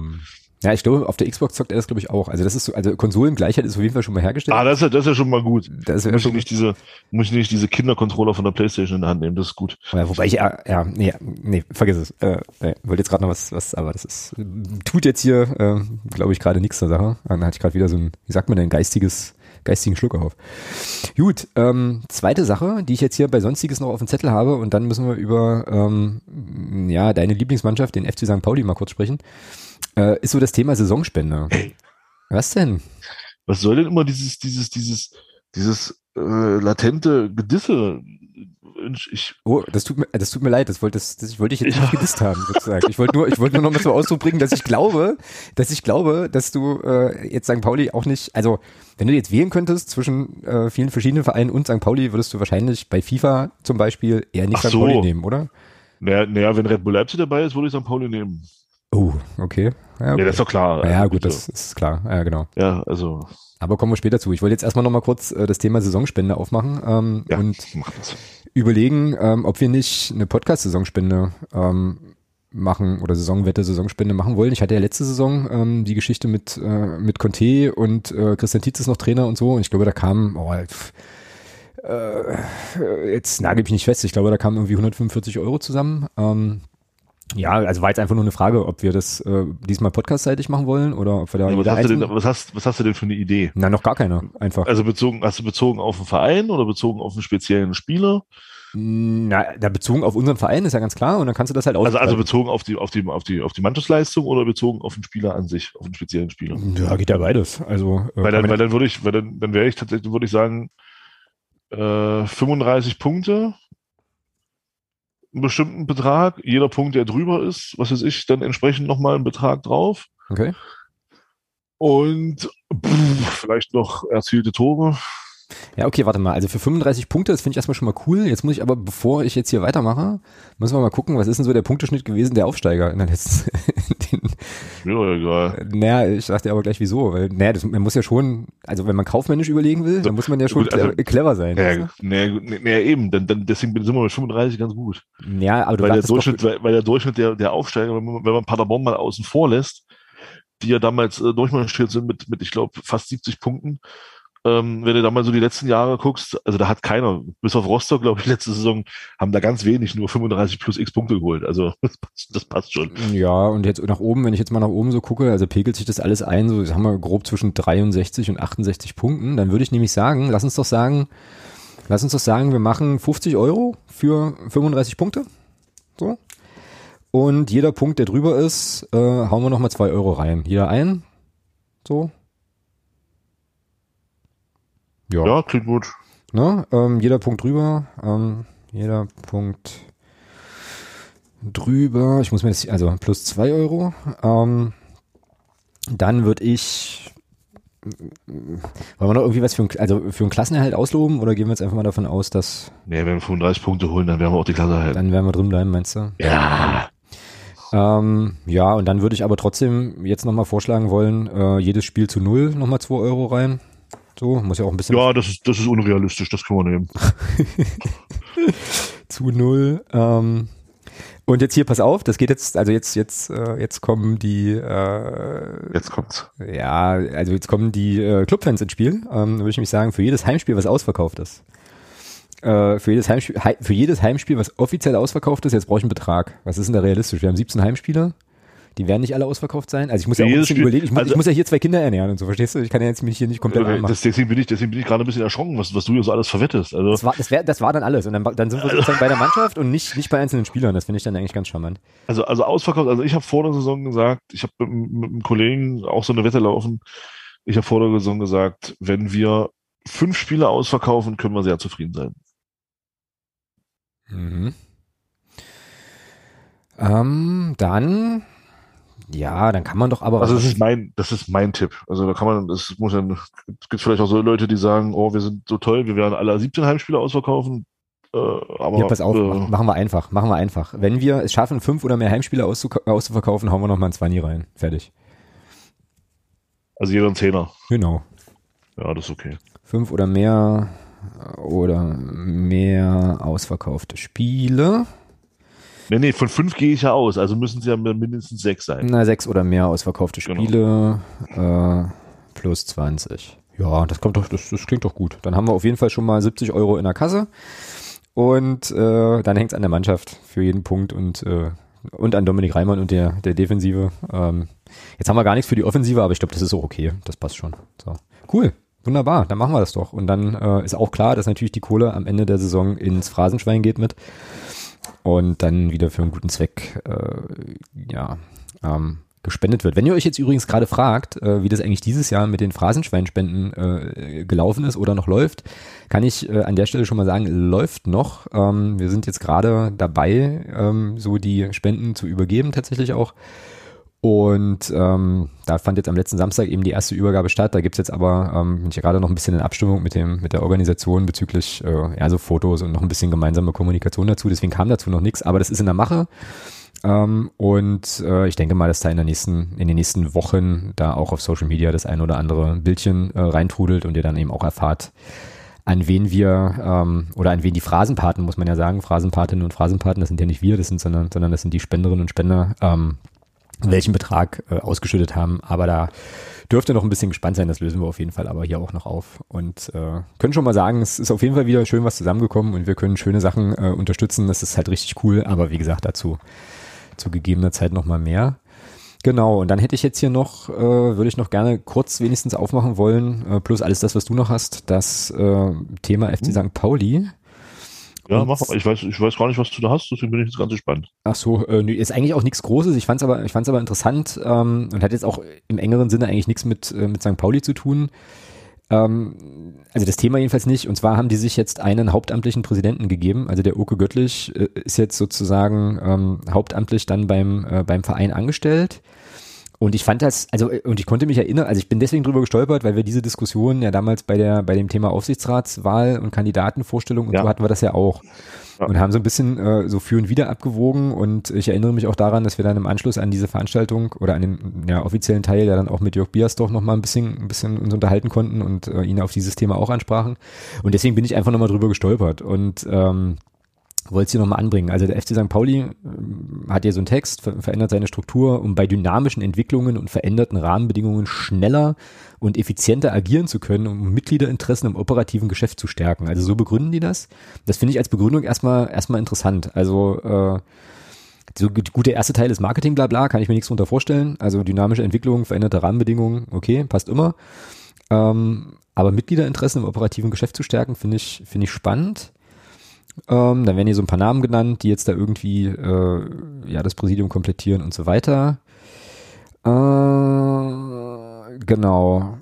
Ja, ich glaube, auf der Xbox zockt er das, glaube ich, auch. Also das ist so, also Konsolengleichheit ist auf jeden Fall schon mal hergestellt. Ah, das ist ja, das ist ja schon mal gut. Das ist muss, schon ich nicht diese, muss ich nicht diese Kindercontroller von der Playstation in der Hand nehmen, das ist gut. Ja, wobei ich, ja, ja, nee, nee, vergiss es. Äh, nee, wollte jetzt gerade noch was, was, aber das ist, tut jetzt hier, äh, glaube ich, gerade nichts zur Sache. Dann hatte ich gerade wieder so ein, wie sagt man denn, geistiges, geistigen Schluck auf. Gut, ähm, zweite Sache, die ich jetzt hier bei Sonstiges noch auf dem Zettel habe und dann müssen wir über, ähm, ja, deine Lieblingsmannschaft, den FC St. Pauli mal kurz sprechen äh, ist so das Thema Saisonspende. Hey. Was denn? Was soll denn immer dieses, dieses, dieses, dieses äh, latente Gedisse? Ich, oh, das tut mir, das tut mir leid. Das wollte, das, das wollte ich jetzt ja. nicht gedisst haben, sozusagen. Ich wollte nur, ich wollte nur noch mal zum Ausdruck bringen, dass ich glaube, dass ich glaube, dass du äh, jetzt St. Pauli auch nicht, also wenn du jetzt wählen könntest zwischen äh, vielen verschiedenen Vereinen und St. Pauli, würdest du wahrscheinlich bei FIFA zum Beispiel eher nicht Ach St. So. Pauli nehmen, oder? Naja, naja, wenn Red Bull Leipzig dabei ist, würde ich St. Pauli nehmen. Oh, okay. Ja, okay. ja das ist doch klar. Ja, gut, das ist klar. Ja, genau. Ja, also. Aber kommen wir später zu. Ich wollte jetzt erstmal nochmal kurz äh, das Thema Saisonspende aufmachen ähm, ja, und überlegen, ähm, ob wir nicht eine Podcast-Saisonspende ähm, machen oder Saisonwette, Saisonspende machen wollen. Ich hatte ja letzte Saison ähm, die Geschichte mit, äh, mit Conte und äh, Christian Tietz ist noch Trainer und so und ich glaube, da kam, oh, pff, äh, jetzt nagel ich mich nicht fest, ich glaube, da kamen irgendwie 145 Euro zusammen. Ähm, ja, also war jetzt einfach nur eine Frage, ob wir das äh, diesmal podcastseitig machen wollen oder ob wir da. Ja, was, hast du denn, was, hast, was hast du denn für eine Idee? Na, noch gar keine, einfach. Also bezogen, hast du bezogen auf einen Verein oder bezogen auf einen speziellen Spieler? Na, da bezogen auf unseren Verein ist ja ganz klar und dann kannst du das halt auch. Also, also bezogen auf die, auf die, auf die, auf die Mannschaftsleistung oder bezogen auf den Spieler an sich, auf den speziellen Spieler? Ja, geht ja beides. Also, äh, weil dann, weil dann würde ich, weil dann, dann wäre ich tatsächlich, würde ich sagen, äh, 35 Punkte einen bestimmten Betrag. Jeder Punkt, der drüber ist, was weiß ich, dann entsprechend nochmal einen Betrag drauf. Okay. Und pff, vielleicht noch erzielte Tore. Ja, okay, warte mal. Also für 35 Punkte, das finde ich erstmal schon mal cool. Jetzt muss ich aber, bevor ich jetzt hier weitermache, müssen wir mal gucken, was ist denn so der Punkteschnitt gewesen der Aufsteiger in der letzten. den, Mir egal. Naja, ich sag dir aber gleich wieso, weil, naja, das, man muss ja schon, also wenn man kaufmännisch überlegen will, dann muss man ja schon gut, also, clever sein. Naja, naja, naja, eben, dann, dann, deswegen sind wir mit 35 ganz gut. Ja, aber du weil der Durchschnitt, weil, weil der Durchschnitt der, der Aufsteiger, wenn man, wenn man Paderborn mal außen vor lässt, die ja damals äh, durchmarschiert sind mit, mit ich glaube, fast 70 Punkten, ähm, wenn du da mal so die letzten Jahre guckst, also da hat keiner, bis auf Rostock, glaube ich, letzte Saison, haben da ganz wenig nur 35 plus x Punkte geholt. Also das passt, das passt schon. Ja, und jetzt nach oben, wenn ich jetzt mal nach oben so gucke, also pegelt sich das alles ein, so haben wir grob zwischen 63 und 68 Punkten. Dann würde ich nämlich sagen, lass uns doch sagen, lass uns doch sagen, wir machen 50 Euro für 35 Punkte. So. Und jeder Punkt, der drüber ist, äh, hauen wir nochmal 2 Euro rein. Jeder ein. So. Ja, ja klingt gut. Ne? Ähm, jeder Punkt drüber, ähm, jeder Punkt drüber, ich muss mir das, also plus zwei Euro. Ähm, dann würde ich, wollen wir noch irgendwie was für ein, also für einen Klassenerhalt ausloben oder gehen wir jetzt einfach mal davon aus, dass. Nee, wenn wir 35 Punkte holen, dann werden wir auch die Klasse halten. Dann werden wir drin bleiben, meinst du? Ja. Ähm, ja, und dann würde ich aber trotzdem jetzt nochmal vorschlagen wollen, äh, jedes Spiel zu null nochmal zwei Euro rein. So, muss ja auch ein bisschen. Ja, das ist, das ist unrealistisch, das können wir nehmen. Zu null. Ähm, und jetzt hier, pass auf, das geht jetzt, also jetzt, jetzt, äh, jetzt kommen die. Äh, jetzt kommt's. Ja, also jetzt kommen die äh, Clubfans ins Spiel. Ähm, würde ich mich sagen, für jedes Heimspiel, was ausverkauft ist. Äh, für, jedes Heimspiel, für jedes Heimspiel, was offiziell ausverkauft ist, jetzt brauche ich einen Betrag. Was ist denn da realistisch? Wir haben 17 Heimspiele. Die werden nicht alle ausverkauft sein. Also ich muss ja, auch ein bisschen überlegen. Ich muss, also, ich muss, ja hier zwei Kinder ernähren und so, verstehst du? Ich kann ja jetzt mich hier nicht komplett äh, das, Deswegen bin ich, deswegen bin ich gerade ein bisschen erschrocken, was, was du hier so alles verwettest. Also das war, das, wär, das war dann alles. Und dann, dann sind wir sozusagen bei der Mannschaft und nicht, nicht bei einzelnen Spielern. Das finde ich dann eigentlich ganz charmant. Also, also ausverkauft. Also ich habe vor der Saison gesagt, ich habe mit, mit einem Kollegen auch so eine Wette laufen. Ich habe vor der Saison gesagt, wenn wir fünf Spiele ausverkaufen, können wir sehr zufrieden sein. Mhm. Ähm, dann Ja, dann kann man doch aber. Also das ist mein, das ist mein Tipp. Also da kann man, das muss dann, es gibt vielleicht auch so Leute, die sagen, oh, wir sind so toll, wir werden alle 17 Heimspiele ausverkaufen. Äh, aber, ja, pass auf, äh, machen wir einfach, machen wir einfach. Wenn wir es schaffen, fünf oder mehr Heimspiele auszuverkaufen, hauen wir nochmal ein 20 rein. Fertig. Also jeder ein Zehner. Genau. Ja, das ist okay. Fünf oder mehr oder mehr ausverkaufte Spiele. Nee, nee, von fünf gehe ich ja aus, also müssen es ja mindestens sechs sein. Na, sechs oder mehr ausverkaufte genau. Spiele genau. äh, plus 20. Ja, das kommt doch, das, das klingt doch gut. Dann haben wir auf jeden Fall schon mal 70 Euro in der Kasse. Und äh, dann hängt es an der Mannschaft für jeden Punkt und, äh, und an Dominik Reimann und der, der Defensive. Ähm, jetzt haben wir gar nichts für die Offensive, aber ich glaube, das ist auch okay. Das passt schon. So. Cool. Wunderbar, dann machen wir das doch. Und dann äh, ist auch klar, dass natürlich die Kohle am Ende der Saison ins Phrasenschwein geht mit und dann wieder für einen guten Zweck äh, ja, ähm, gespendet wird. Wenn ihr euch jetzt übrigens gerade fragt, äh, wie das eigentlich dieses Jahr mit den Phrasenschweinspenden äh, gelaufen ist oder noch läuft, kann ich äh, an der Stelle schon mal sagen, läuft noch. Ähm, wir sind jetzt gerade dabei, ähm, so die Spenden zu übergeben tatsächlich auch. Und ähm, da fand jetzt am letzten Samstag eben die erste Übergabe statt. Da gibt's jetzt aber, ähm, bin ich gerade noch ein bisschen in Abstimmung mit dem, mit der Organisation bezüglich äh, ja, so Fotos und noch ein bisschen gemeinsame Kommunikation dazu. Deswegen kam dazu noch nichts, aber das ist in der Mache. Ähm, und äh, ich denke mal, dass da in, der nächsten, in den nächsten Wochen da auch auf Social Media das ein oder andere Bildchen äh, reintrudelt und ihr dann eben auch erfahrt, an wen wir ähm, oder an wen die Phrasenpaten, muss man ja sagen, Phrasenpatinnen und Phrasenpaten, das sind ja nicht wir, das sind, sondern, sondern das sind die Spenderinnen und Spender, ähm, welchen Betrag äh, ausgeschüttet haben. Aber da dürfte noch ein bisschen gespannt sein. Das lösen wir auf jeden Fall aber hier auch noch auf. Und äh, können schon mal sagen, es ist auf jeden Fall wieder schön was zusammengekommen und wir können schöne Sachen äh, unterstützen. Das ist halt richtig cool. Aber wie gesagt, dazu zu gegebener Zeit noch mal mehr. Genau, und dann hätte ich jetzt hier noch, äh, würde ich noch gerne kurz wenigstens aufmachen wollen, äh, plus alles das, was du noch hast, das äh, Thema FC St. Pauli. Ja, mach mal. Ich weiß, ich weiß gar nicht, was du da hast, deswegen bin ich jetzt ganz gespannt. Ach so, äh, nö, ist eigentlich auch nichts Großes. Ich fand's aber, ich fand's aber interessant ähm, und hat jetzt auch im engeren Sinne eigentlich nichts mit äh, mit St. Pauli zu tun. Ähm, also das Thema jedenfalls nicht. Und zwar haben die sich jetzt einen hauptamtlichen Präsidenten gegeben. Also der Oke Göttlich äh, ist jetzt sozusagen ähm, hauptamtlich dann beim äh, beim Verein angestellt. Und ich fand das, also, und ich konnte mich erinnern, also ich bin deswegen drüber gestolpert, weil wir diese Diskussion ja damals bei der, bei dem Thema Aufsichtsratswahl und Kandidatenvorstellung und ja. so hatten wir das ja auch. Ja. Und haben so ein bisschen äh, so für und wieder abgewogen und ich erinnere mich auch daran, dass wir dann im Anschluss an diese Veranstaltung oder an den ja, offiziellen Teil ja dann auch mit Jörg Biasdorf noch mal ein bisschen, ein bisschen uns unterhalten konnten und äh, ihn auf dieses Thema auch ansprachen. Und deswegen bin ich einfach nochmal drüber gestolpert und ähm, wollte es hier nochmal anbringen. Also der FC St. Pauli äh, hat ja so einen Text, ver verändert seine Struktur, um bei dynamischen Entwicklungen und veränderten Rahmenbedingungen schneller und effizienter agieren zu können, um Mitgliederinteressen im operativen Geschäft zu stärken. Also so begründen die das. Das finde ich als Begründung erstmal erstmal interessant. Also äh, so gut, der erste Teil ist Marketing, bla bla, kann ich mir nichts drunter vorstellen. Also dynamische Entwicklung, veränderte Rahmenbedingungen, okay, passt immer. Ähm, aber Mitgliederinteressen im operativen Geschäft zu stärken, finde ich, finde ich spannend. Ähm, dann werden hier so ein paar Namen genannt, die jetzt da irgendwie äh, ja das Präsidium komplettieren und so weiter. Äh, genau.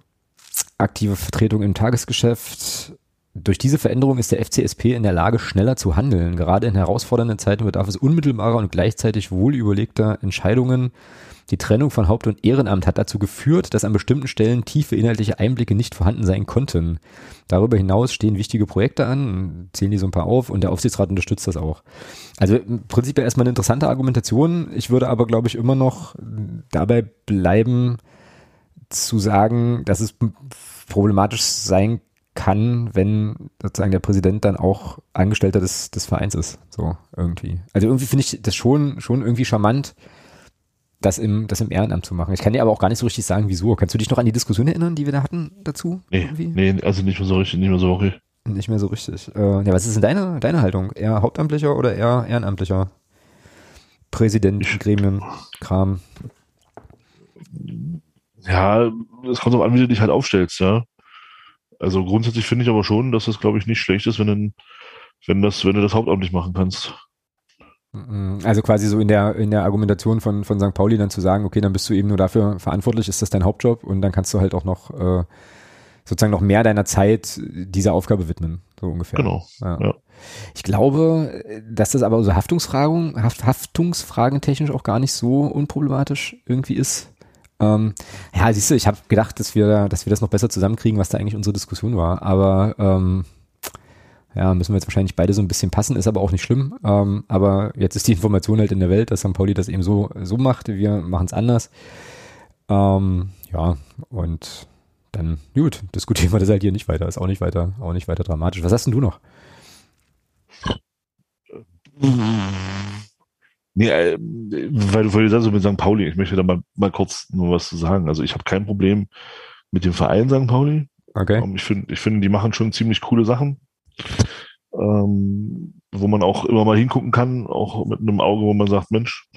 Aktive Vertretung im Tagesgeschäft. Durch diese Veränderung ist der FCSP in der Lage, schneller zu handeln. Gerade in herausfordernden Zeiten bedarf es unmittelbarer und gleichzeitig wohlüberlegter Entscheidungen die Trennung von Haupt- und Ehrenamt hat dazu geführt, dass an bestimmten Stellen tiefe inhaltliche Einblicke nicht vorhanden sein konnten. Darüber hinaus stehen wichtige Projekte an, zählen die so ein paar auf und der Aufsichtsrat unterstützt das auch. Also im Prinzip erstmal eine interessante Argumentation. Ich würde aber, glaube ich, immer noch dabei bleiben, zu sagen, dass es problematisch sein kann, wenn sozusagen der Präsident dann auch Angestellter des, des Vereins ist. So irgendwie. Also irgendwie finde ich das schon, schon irgendwie charmant, das im, das im Ehrenamt zu machen. Ich kann dir aber auch gar nicht so richtig sagen, wieso. Kannst du dich noch an die Diskussion erinnern, die wir da hatten dazu? Nee, nee also nicht mehr so richtig, nicht mehr so richtig. Nicht mehr so richtig. Äh, ja, was ist denn deine, deine Haltung? Eher hauptamtlicher oder eher ehrenamtlicher Präsident, Gremien, Kram? Ja, es kommt darauf an, wie du dich halt aufstellst, ja. Also grundsätzlich finde ich aber schon, dass das, glaube ich, nicht schlecht ist, wenn, wenn, das, wenn du das hauptamtlich machen kannst. Mhm. Also quasi so in der, in der Argumentation von, von St. Pauli dann zu sagen, okay, dann bist du eben nur dafür verantwortlich, ist das dein Hauptjob und dann kannst du halt auch noch äh, sozusagen noch mehr deiner Zeit dieser Aufgabe widmen, so ungefähr. Genau. Ja. ja. Ich glaube, dass das aber so Haftungsfragen, Haft, Haftungsfragen technisch auch gar nicht so unproblematisch irgendwie ist. Ähm, ja, siehst du, ich habe gedacht, dass wir, dass wir das noch besser zusammenkriegen, was da eigentlich unsere Diskussion war. Aber ähm, ja, müssen wir jetzt wahrscheinlich beide so ein bisschen passen, ist aber auch nicht schlimm. Ähm, aber jetzt ist die Information halt in der Welt, dass St. Pauli das eben so, so macht. Wir machen es anders. Ähm, ja, und dann, gut, diskutieren wir das halt hier nicht weiter. Ist auch nicht weiter, auch nicht weiter dramatisch. Was hast denn du noch? Nee, äh, weil, weil du sagst, mit St. Pauli, ich möchte da mal, mal kurz nur was zu sagen. Also ich habe kein Problem mit dem Verein St. Pauli. Okay. Ähm, ich finde, ich finde, die machen schon ziemlich coole Sachen. Ähm, wo man auch immer mal hingucken kann, auch mit einem Auge, wo man sagt, Mensch,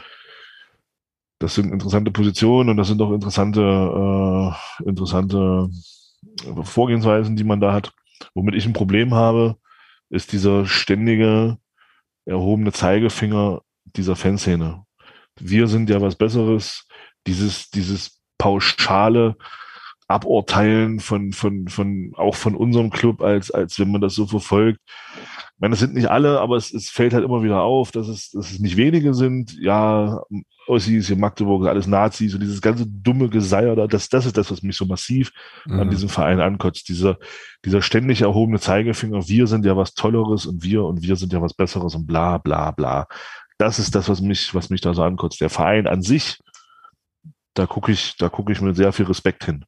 das sind interessante Positionen und das sind auch interessante, äh, interessante Vorgehensweisen, die man da hat. Womit ich ein Problem habe, ist dieser ständige erhobene Zeigefinger dieser Fanszene. Wir sind ja was Besseres. Dieses, dieses pauschale Aburteilen von, von, von, auch von unserem Club, als, als wenn man das so verfolgt. Ich meine, das sind nicht alle, aber es, es fällt halt immer wieder auf, dass es, dass es nicht wenige sind. Ja, Ossis hier Magdeburg, alles Nazis und dieses ganze dumme Geseier da, das, das ist das, was mich so massiv mhm. an diesem Verein ankotzt. Dieser, dieser ständig erhobene Zeigefinger, wir sind ja was Tolleres und wir und wir sind ja was Besseres und bla, bla, bla. Das ist das, was mich, was mich da so ankotzt. Der Verein an sich, da gucke ich, da gucke ich mit sehr viel Respekt hin.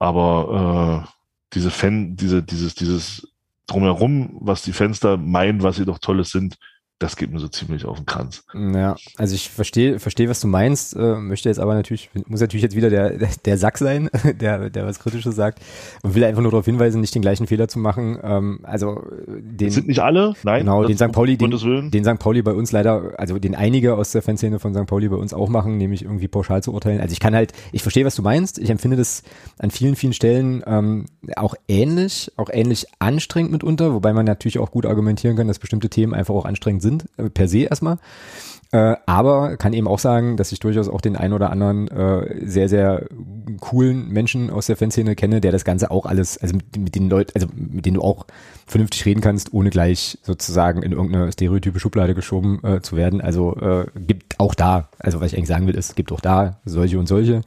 Aber äh, diese Fan, diese, dieses, dieses drumherum, was die Fans da meinen, was sie doch Tolles sind, das geht mir so ziemlich auf den Kranz. Ja, also ich verstehe, verstehe, was du meinst, äh, möchte jetzt aber natürlich, muss natürlich jetzt wieder der, der Sack sein, der, der was Kritisches sagt und will einfach nur darauf hinweisen, nicht den gleichen Fehler zu machen. Ähm, also den. Das sind nicht alle, nein. Genau, den St. Pauli, den, den St. Pauli bei uns leider, also den einige aus der Fanszene von St. Pauli bei uns auch machen, nämlich irgendwie pauschal zu urteilen. Also ich kann halt, ich verstehe, was du meinst. Ich empfinde das an vielen, vielen Stellen ähm, auch ähnlich, auch ähnlich anstrengend mitunter, wobei man natürlich auch gut argumentieren kann, dass bestimmte Themen einfach auch anstrengend sind sind, äh, per se erstmal. Äh, aber kann eben auch sagen, dass ich durchaus auch den ein oder anderen äh, sehr, sehr coolen Menschen aus der Fanszene kenne, der das Ganze auch alles, also mit, mit den Leuten, also mit denen du auch vernünftig reden kannst, ohne gleich sozusagen in irgendeine stereotype Schublade geschoben äh, zu werden. Also äh, gibt auch da, also was ich eigentlich sagen will, ist, gibt auch da solche und solche.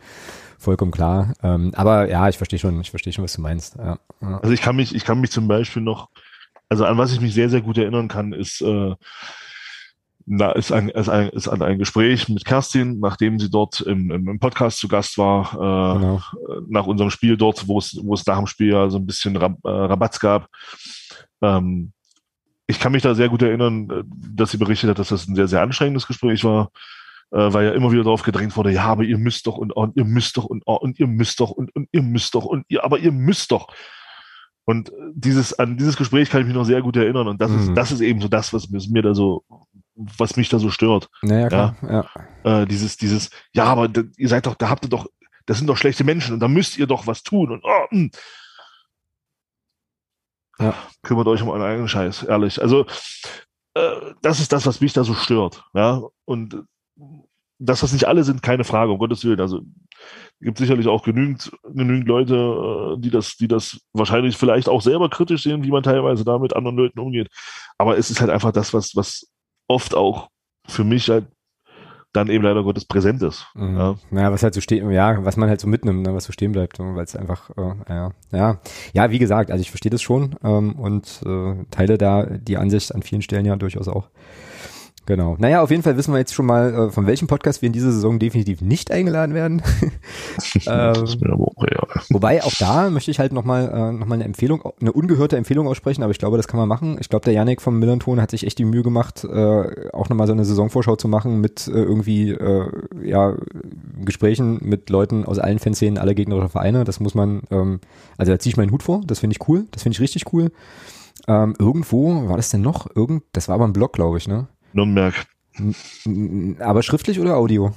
Vollkommen klar. Ähm, aber ja, ich verstehe schon, ich verstehe schon, was du meinst. Ja. Also ich kann mich, ich kann mich zum Beispiel noch also an was ich mich sehr, sehr gut erinnern kann, ist, äh, na, ist, ein, ist, ein, ist an ein Gespräch mit Kerstin, nachdem sie dort im, im Podcast zu Gast war, äh, genau. nach unserem Spiel dort, wo es, wo es nach dem Spiel ja so ein bisschen Rab, äh, Rabatz gab. Ähm, ich kann mich da sehr gut erinnern, äh, dass sie berichtet hat, dass das ein sehr, sehr anstrengendes Gespräch war, äh, weil ja immer wieder darauf gedrängt wurde, ja, aber ihr müsst doch und, und ihr müsst doch und, und ihr müsst doch und, und ihr müsst doch und ihr, aber ihr müsst doch. Und dieses, an dieses Gespräch kann ich mich noch sehr gut erinnern. Und das mhm. ist, das ist eben so das, was mir da so, was mich da so stört. Naja, klar, ja. ja. Äh, dieses, dieses, ja, aber ihr seid doch, da habt ihr doch, das sind doch schlechte Menschen und da müsst ihr doch was tun. Und oh, hm. ja. kümmert euch um euren eigenen Scheiß, ehrlich. Also, äh, das ist das, was mich da so stört. Ja. Und dass das nicht alle sind, keine Frage, um Gottes Willen. Also gibt sicherlich auch genügend, genügend Leute, äh, die das, die das wahrscheinlich vielleicht auch selber kritisch sehen, wie man teilweise da mit anderen Leuten umgeht. Aber es ist halt einfach das, was, was oft auch für mich halt dann eben leider Gottes präsent ist. Mhm. Ja. ja, was halt so steht, ja, was man halt so mitnimmt, ne, was so stehen bleibt, weil es einfach, äh, ja, ja, ja, wie gesagt, also ich verstehe das schon ähm, und äh, teile da die Ansicht an vielen Stellen ja durchaus auch. Genau. Naja, auf jeden Fall wissen wir jetzt schon mal, äh, von welchem Podcast wir in dieser Saison definitiv nicht eingeladen werden. ähm, das ist mir aber auch. Wobei auch da möchte ich halt nochmal äh, noch mal eine Empfehlung, eine ungehörte Empfehlung aussprechen, aber ich glaube, das kann man machen. Ich glaube, der Janik vom Millanton hat sich echt die Mühe gemacht, äh, auch nochmal so eine Saisonvorschau zu machen mit äh, irgendwie äh, ja Gesprächen mit Leuten aus allen Fanszenen aller gegnerischer Vereine. Das muss man, ähm, also da ziehe ich meinen Hut vor. Das finde ich cool. Das finde ich richtig cool. Ähm, irgendwo war das denn noch? Irgend, das war aber ein Blog, glaube ich, ne? Nürnberg. Aber schriftlich oder Audio?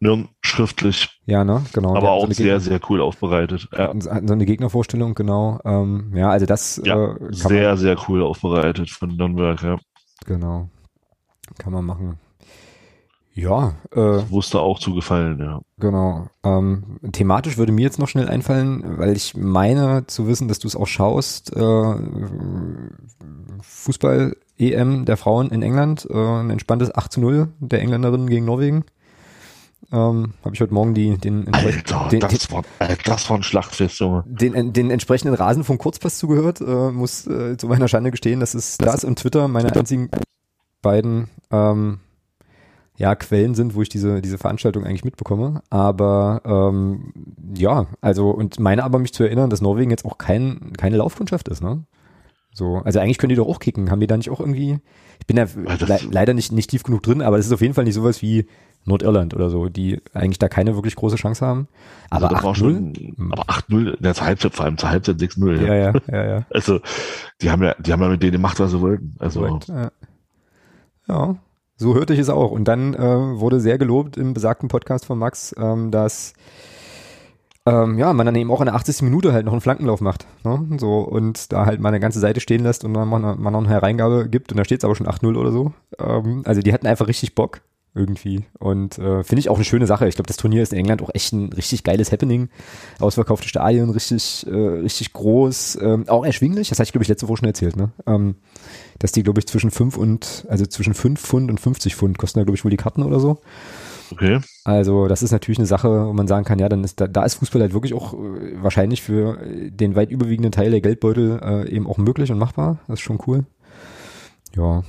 Nürn schriftlich. Ja, ne, genau. Aber auch so sehr, sehr cool aufbereitet. Ja. So eine Gegnervorstellung, genau. Ähm, ja, also das ja, äh, sehr, sehr cool aufbereitet von Nürnberg, ja. Genau. Kann man machen. Ja. Äh, wusste auch zu gefallen, ja. Genau. Ähm, thematisch würde mir jetzt noch schnell einfallen, weil ich meine zu wissen, dass du es auch schaust. Äh, Fußball-EM der Frauen in England. Äh, ein entspanntes 8 zu 0 der Engländerinnen gegen Norwegen. Ähm, Habe ich heute Morgen die, den, Alter, den, das, war, äh, das war ein Schlachtfest, Junge. Den, den entsprechenden Rasen vom Kurzpass zugehört. Äh, muss äh, zu meiner Schande gestehen, das ist das und Twitter meine einzigen beiden ähm, ja, Quellen sind, wo ich diese, diese Veranstaltung eigentlich mitbekomme. Aber ähm, ja, also und meine aber mich zu erinnern, dass Norwegen jetzt auch kein, keine Laufkundschaft ist, ne? So, also eigentlich können die doch auch kicken. Haben die da nicht auch irgendwie. Ich bin da le leider nicht, nicht tief genug drin, aber das ist auf jeden Fall nicht sowas wie Nordirland oder so, die eigentlich da keine wirklich große Chance haben. Aber also 8-0. Hm. Aber 8-0, in der Halbzeit, vor allem zur Halbzeit 6-0. Ja. ja, ja, ja, ja. Also, die haben ja, die haben ja mit denen gemacht, was sie wollten. Also. Korrekt, ja. ja. So hörte ich es auch. Und dann äh, wurde sehr gelobt im besagten Podcast von Max, ähm, dass ähm, ja, man dann eben auch in der 80. Minute halt noch einen Flankenlauf macht. Ne? So, und da halt mal eine ganze Seite stehen lässt und dann man, man noch eine Hereingabe gibt und da steht es aber schon 8-0 oder so. Ähm, also die hatten einfach richtig Bock irgendwie. Und äh, finde ich auch eine schöne Sache. Ich glaube, das Turnier ist in England auch echt ein richtig geiles Happening. Ausverkaufte Stadien, richtig, äh, richtig groß, ähm, auch erschwinglich. Das hatte ich, glaube ich, letzte Woche schon erzählt, ne? Ähm, dass die, glaube ich, zwischen 5 und, also zwischen 5 Pfund und 50 Pfund kosten da, glaube ich, wohl die Karten oder so. Okay. Also das ist natürlich eine Sache, wo man sagen kann, ja, dann ist da, da ist Fußball halt wirklich auch äh, wahrscheinlich für den weit überwiegenden Teil der Geldbeutel äh, eben auch möglich und machbar. Das ist schon cool. Ja,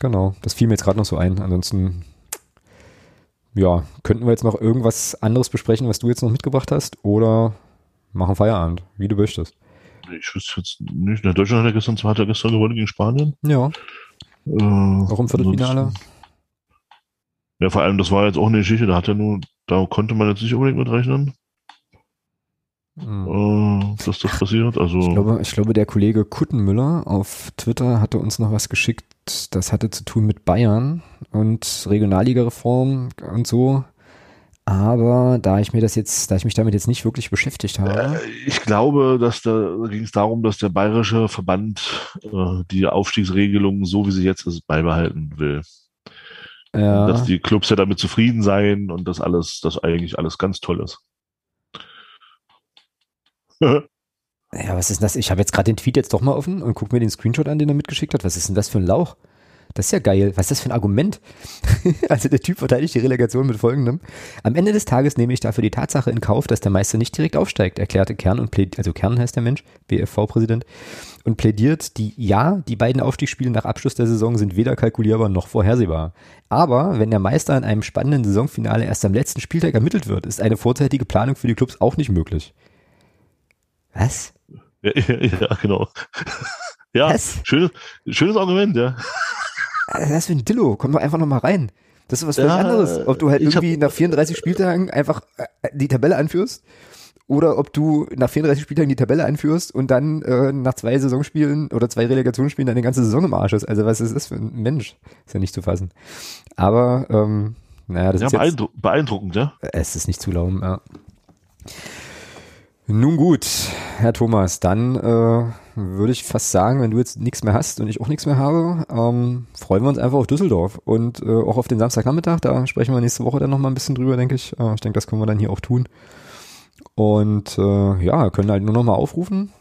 genau. Das fiel mir jetzt gerade noch so ein. Ansonsten ja, könnten wir jetzt noch irgendwas anderes besprechen, was du jetzt noch mitgebracht hast? Oder machen Feierabend, wie du möchtest. Ich wüsste jetzt nicht. Deutschland hat ja gestern, hat er gestern gewonnen gegen Spanien. Ja. Äh, auch im Viertelfinale. Ja, vor allem, das war jetzt auch eine Geschichte, da hat er nur, da konnte man jetzt nicht unbedingt mit rechnen. Mhm. Dass das passiert. Also ich glaube, ich glaube, der Kollege Kuttenmüller auf Twitter hatte uns noch was geschickt. Das hatte zu tun mit Bayern und Regionalliga-Reform und so. Aber da ich mir das jetzt, da ich mich damit jetzt nicht wirklich beschäftigt habe. Äh, ich glaube, dass da, da ging es darum, dass der bayerische Verband äh, die Aufstiegsregelung so wie sie jetzt ist beibehalten will. Ja. Dass die Clubs ja damit zufrieden seien und dass alles, dass eigentlich alles ganz toll ist. ja, was ist denn das? Ich habe jetzt gerade den Tweet jetzt doch mal offen und gucke mir den Screenshot an, den er mitgeschickt hat. Was ist denn das für ein Lauch? Das ist ja geil. Was ist das für ein Argument? also der Typ verteidigt die Relegation mit folgendem. Am Ende des Tages nehme ich dafür die Tatsache in Kauf, dass der Meister nicht direkt aufsteigt, erklärte Kern und plädiert, also Kern heißt der Mensch, BFV-Präsident, und plädiert die, ja, die beiden Aufstiegsspiele nach Abschluss der Saison sind weder kalkulierbar noch vorhersehbar. Aber wenn der Meister in einem spannenden Saisonfinale erst am letzten Spieltag ermittelt wird, ist eine vorzeitige Planung für die Clubs auch nicht möglich. Was? Ja, ja, ja genau. ja, Was? Schönes, schönes Argument, ja. Was ist das für ein Dillo? Komm doch einfach noch mal rein. Das ist was völlig ja, anderes. Ob du halt irgendwie hab, nach 34 Spieltagen einfach äh, die Tabelle anführst oder ob du nach 34 Spieltagen die Tabelle anführst und dann äh, nach zwei Saisonspielen oder zwei Relegationsspielen deine ganze Saison im Arsch ist. Also was ist das für ein Mensch? Ist ja nicht zu fassen. Aber ähm, naja, das ja, ist beeindruck jetzt, beeindruckend, ja. Es ist nicht zu lauben, ja. Nun gut, Herr Thomas, dann äh, würde ich fast sagen, wenn du jetzt nichts mehr hast und ich auch nichts mehr habe, ähm, freuen wir uns einfach auf Düsseldorf und äh, auch auf den Samstagnachmittag. Da sprechen wir nächste Woche dann nochmal ein bisschen drüber, denke ich. Äh, ich denke, das können wir dann hier auch tun. Und äh, ja, können halt nur nochmal aufrufen.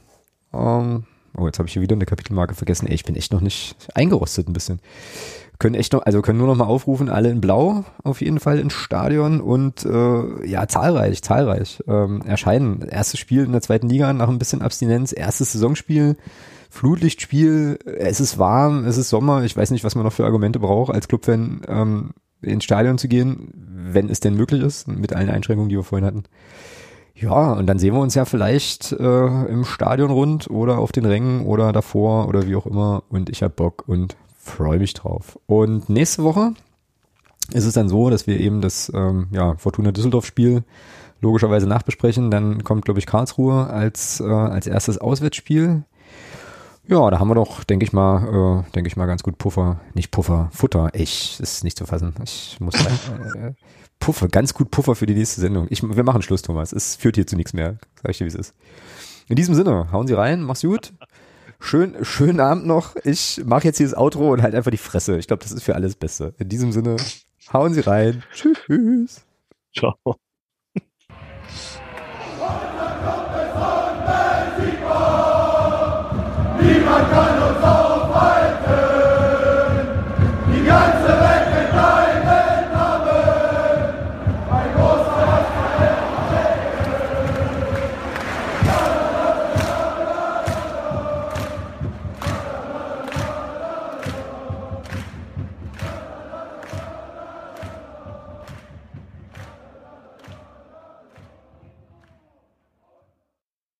Ähm, oh, jetzt habe ich hier wieder eine Kapitelmarke vergessen. Ey, ich bin echt noch nicht eingerostet ein bisschen können echt noch, also können nur noch mal aufrufen, alle in Blau auf jeden Fall ins Stadion und äh, ja, zahlreich, zahlreich ähm, erscheinen. Erstes Spiel in der zweiten Liga nach ein bisschen Abstinenz, erstes Saisonspiel, Flutlichtspiel, es ist warm, es ist Sommer, ich weiß nicht, was man noch für Argumente braucht, als Clubfan ähm, ins Stadion zu gehen, wenn es denn möglich ist, mit allen Einschränkungen, die wir vorhin hatten. Ja, und dann sehen wir uns ja vielleicht äh, im Stadion rund oder auf den Rängen oder davor oder wie auch immer. Und ich hab Bock und freue mich drauf. Und nächste Woche ist es dann so, dass wir eben das ähm, ja, Fortuna Düsseldorf-Spiel logischerweise nachbesprechen. Dann kommt, glaube ich, Karlsruhe als, äh, als erstes Auswärtsspiel. Ja, da haben wir doch, denke ich mal, äh, denke ich mal, ganz gut Puffer. Nicht Puffer, Futter. Ich, ist nicht zu fassen. Ich muss sagen, äh, Puffer, ganz gut Puffer für die nächste Sendung. Ich, wir machen Schluss, Thomas. Es führt hier zu nichts mehr. Sag ich dir, wie es ist. In diesem Sinne, hauen Sie rein, mach's gut. Schön, schönen Abend noch. Ich mache jetzt hier das Outro und halt einfach die Fresse. Ich glaube, das ist für alles Beste. In diesem Sinne, hauen Sie rein. Tschüss. Ciao. Niemand kann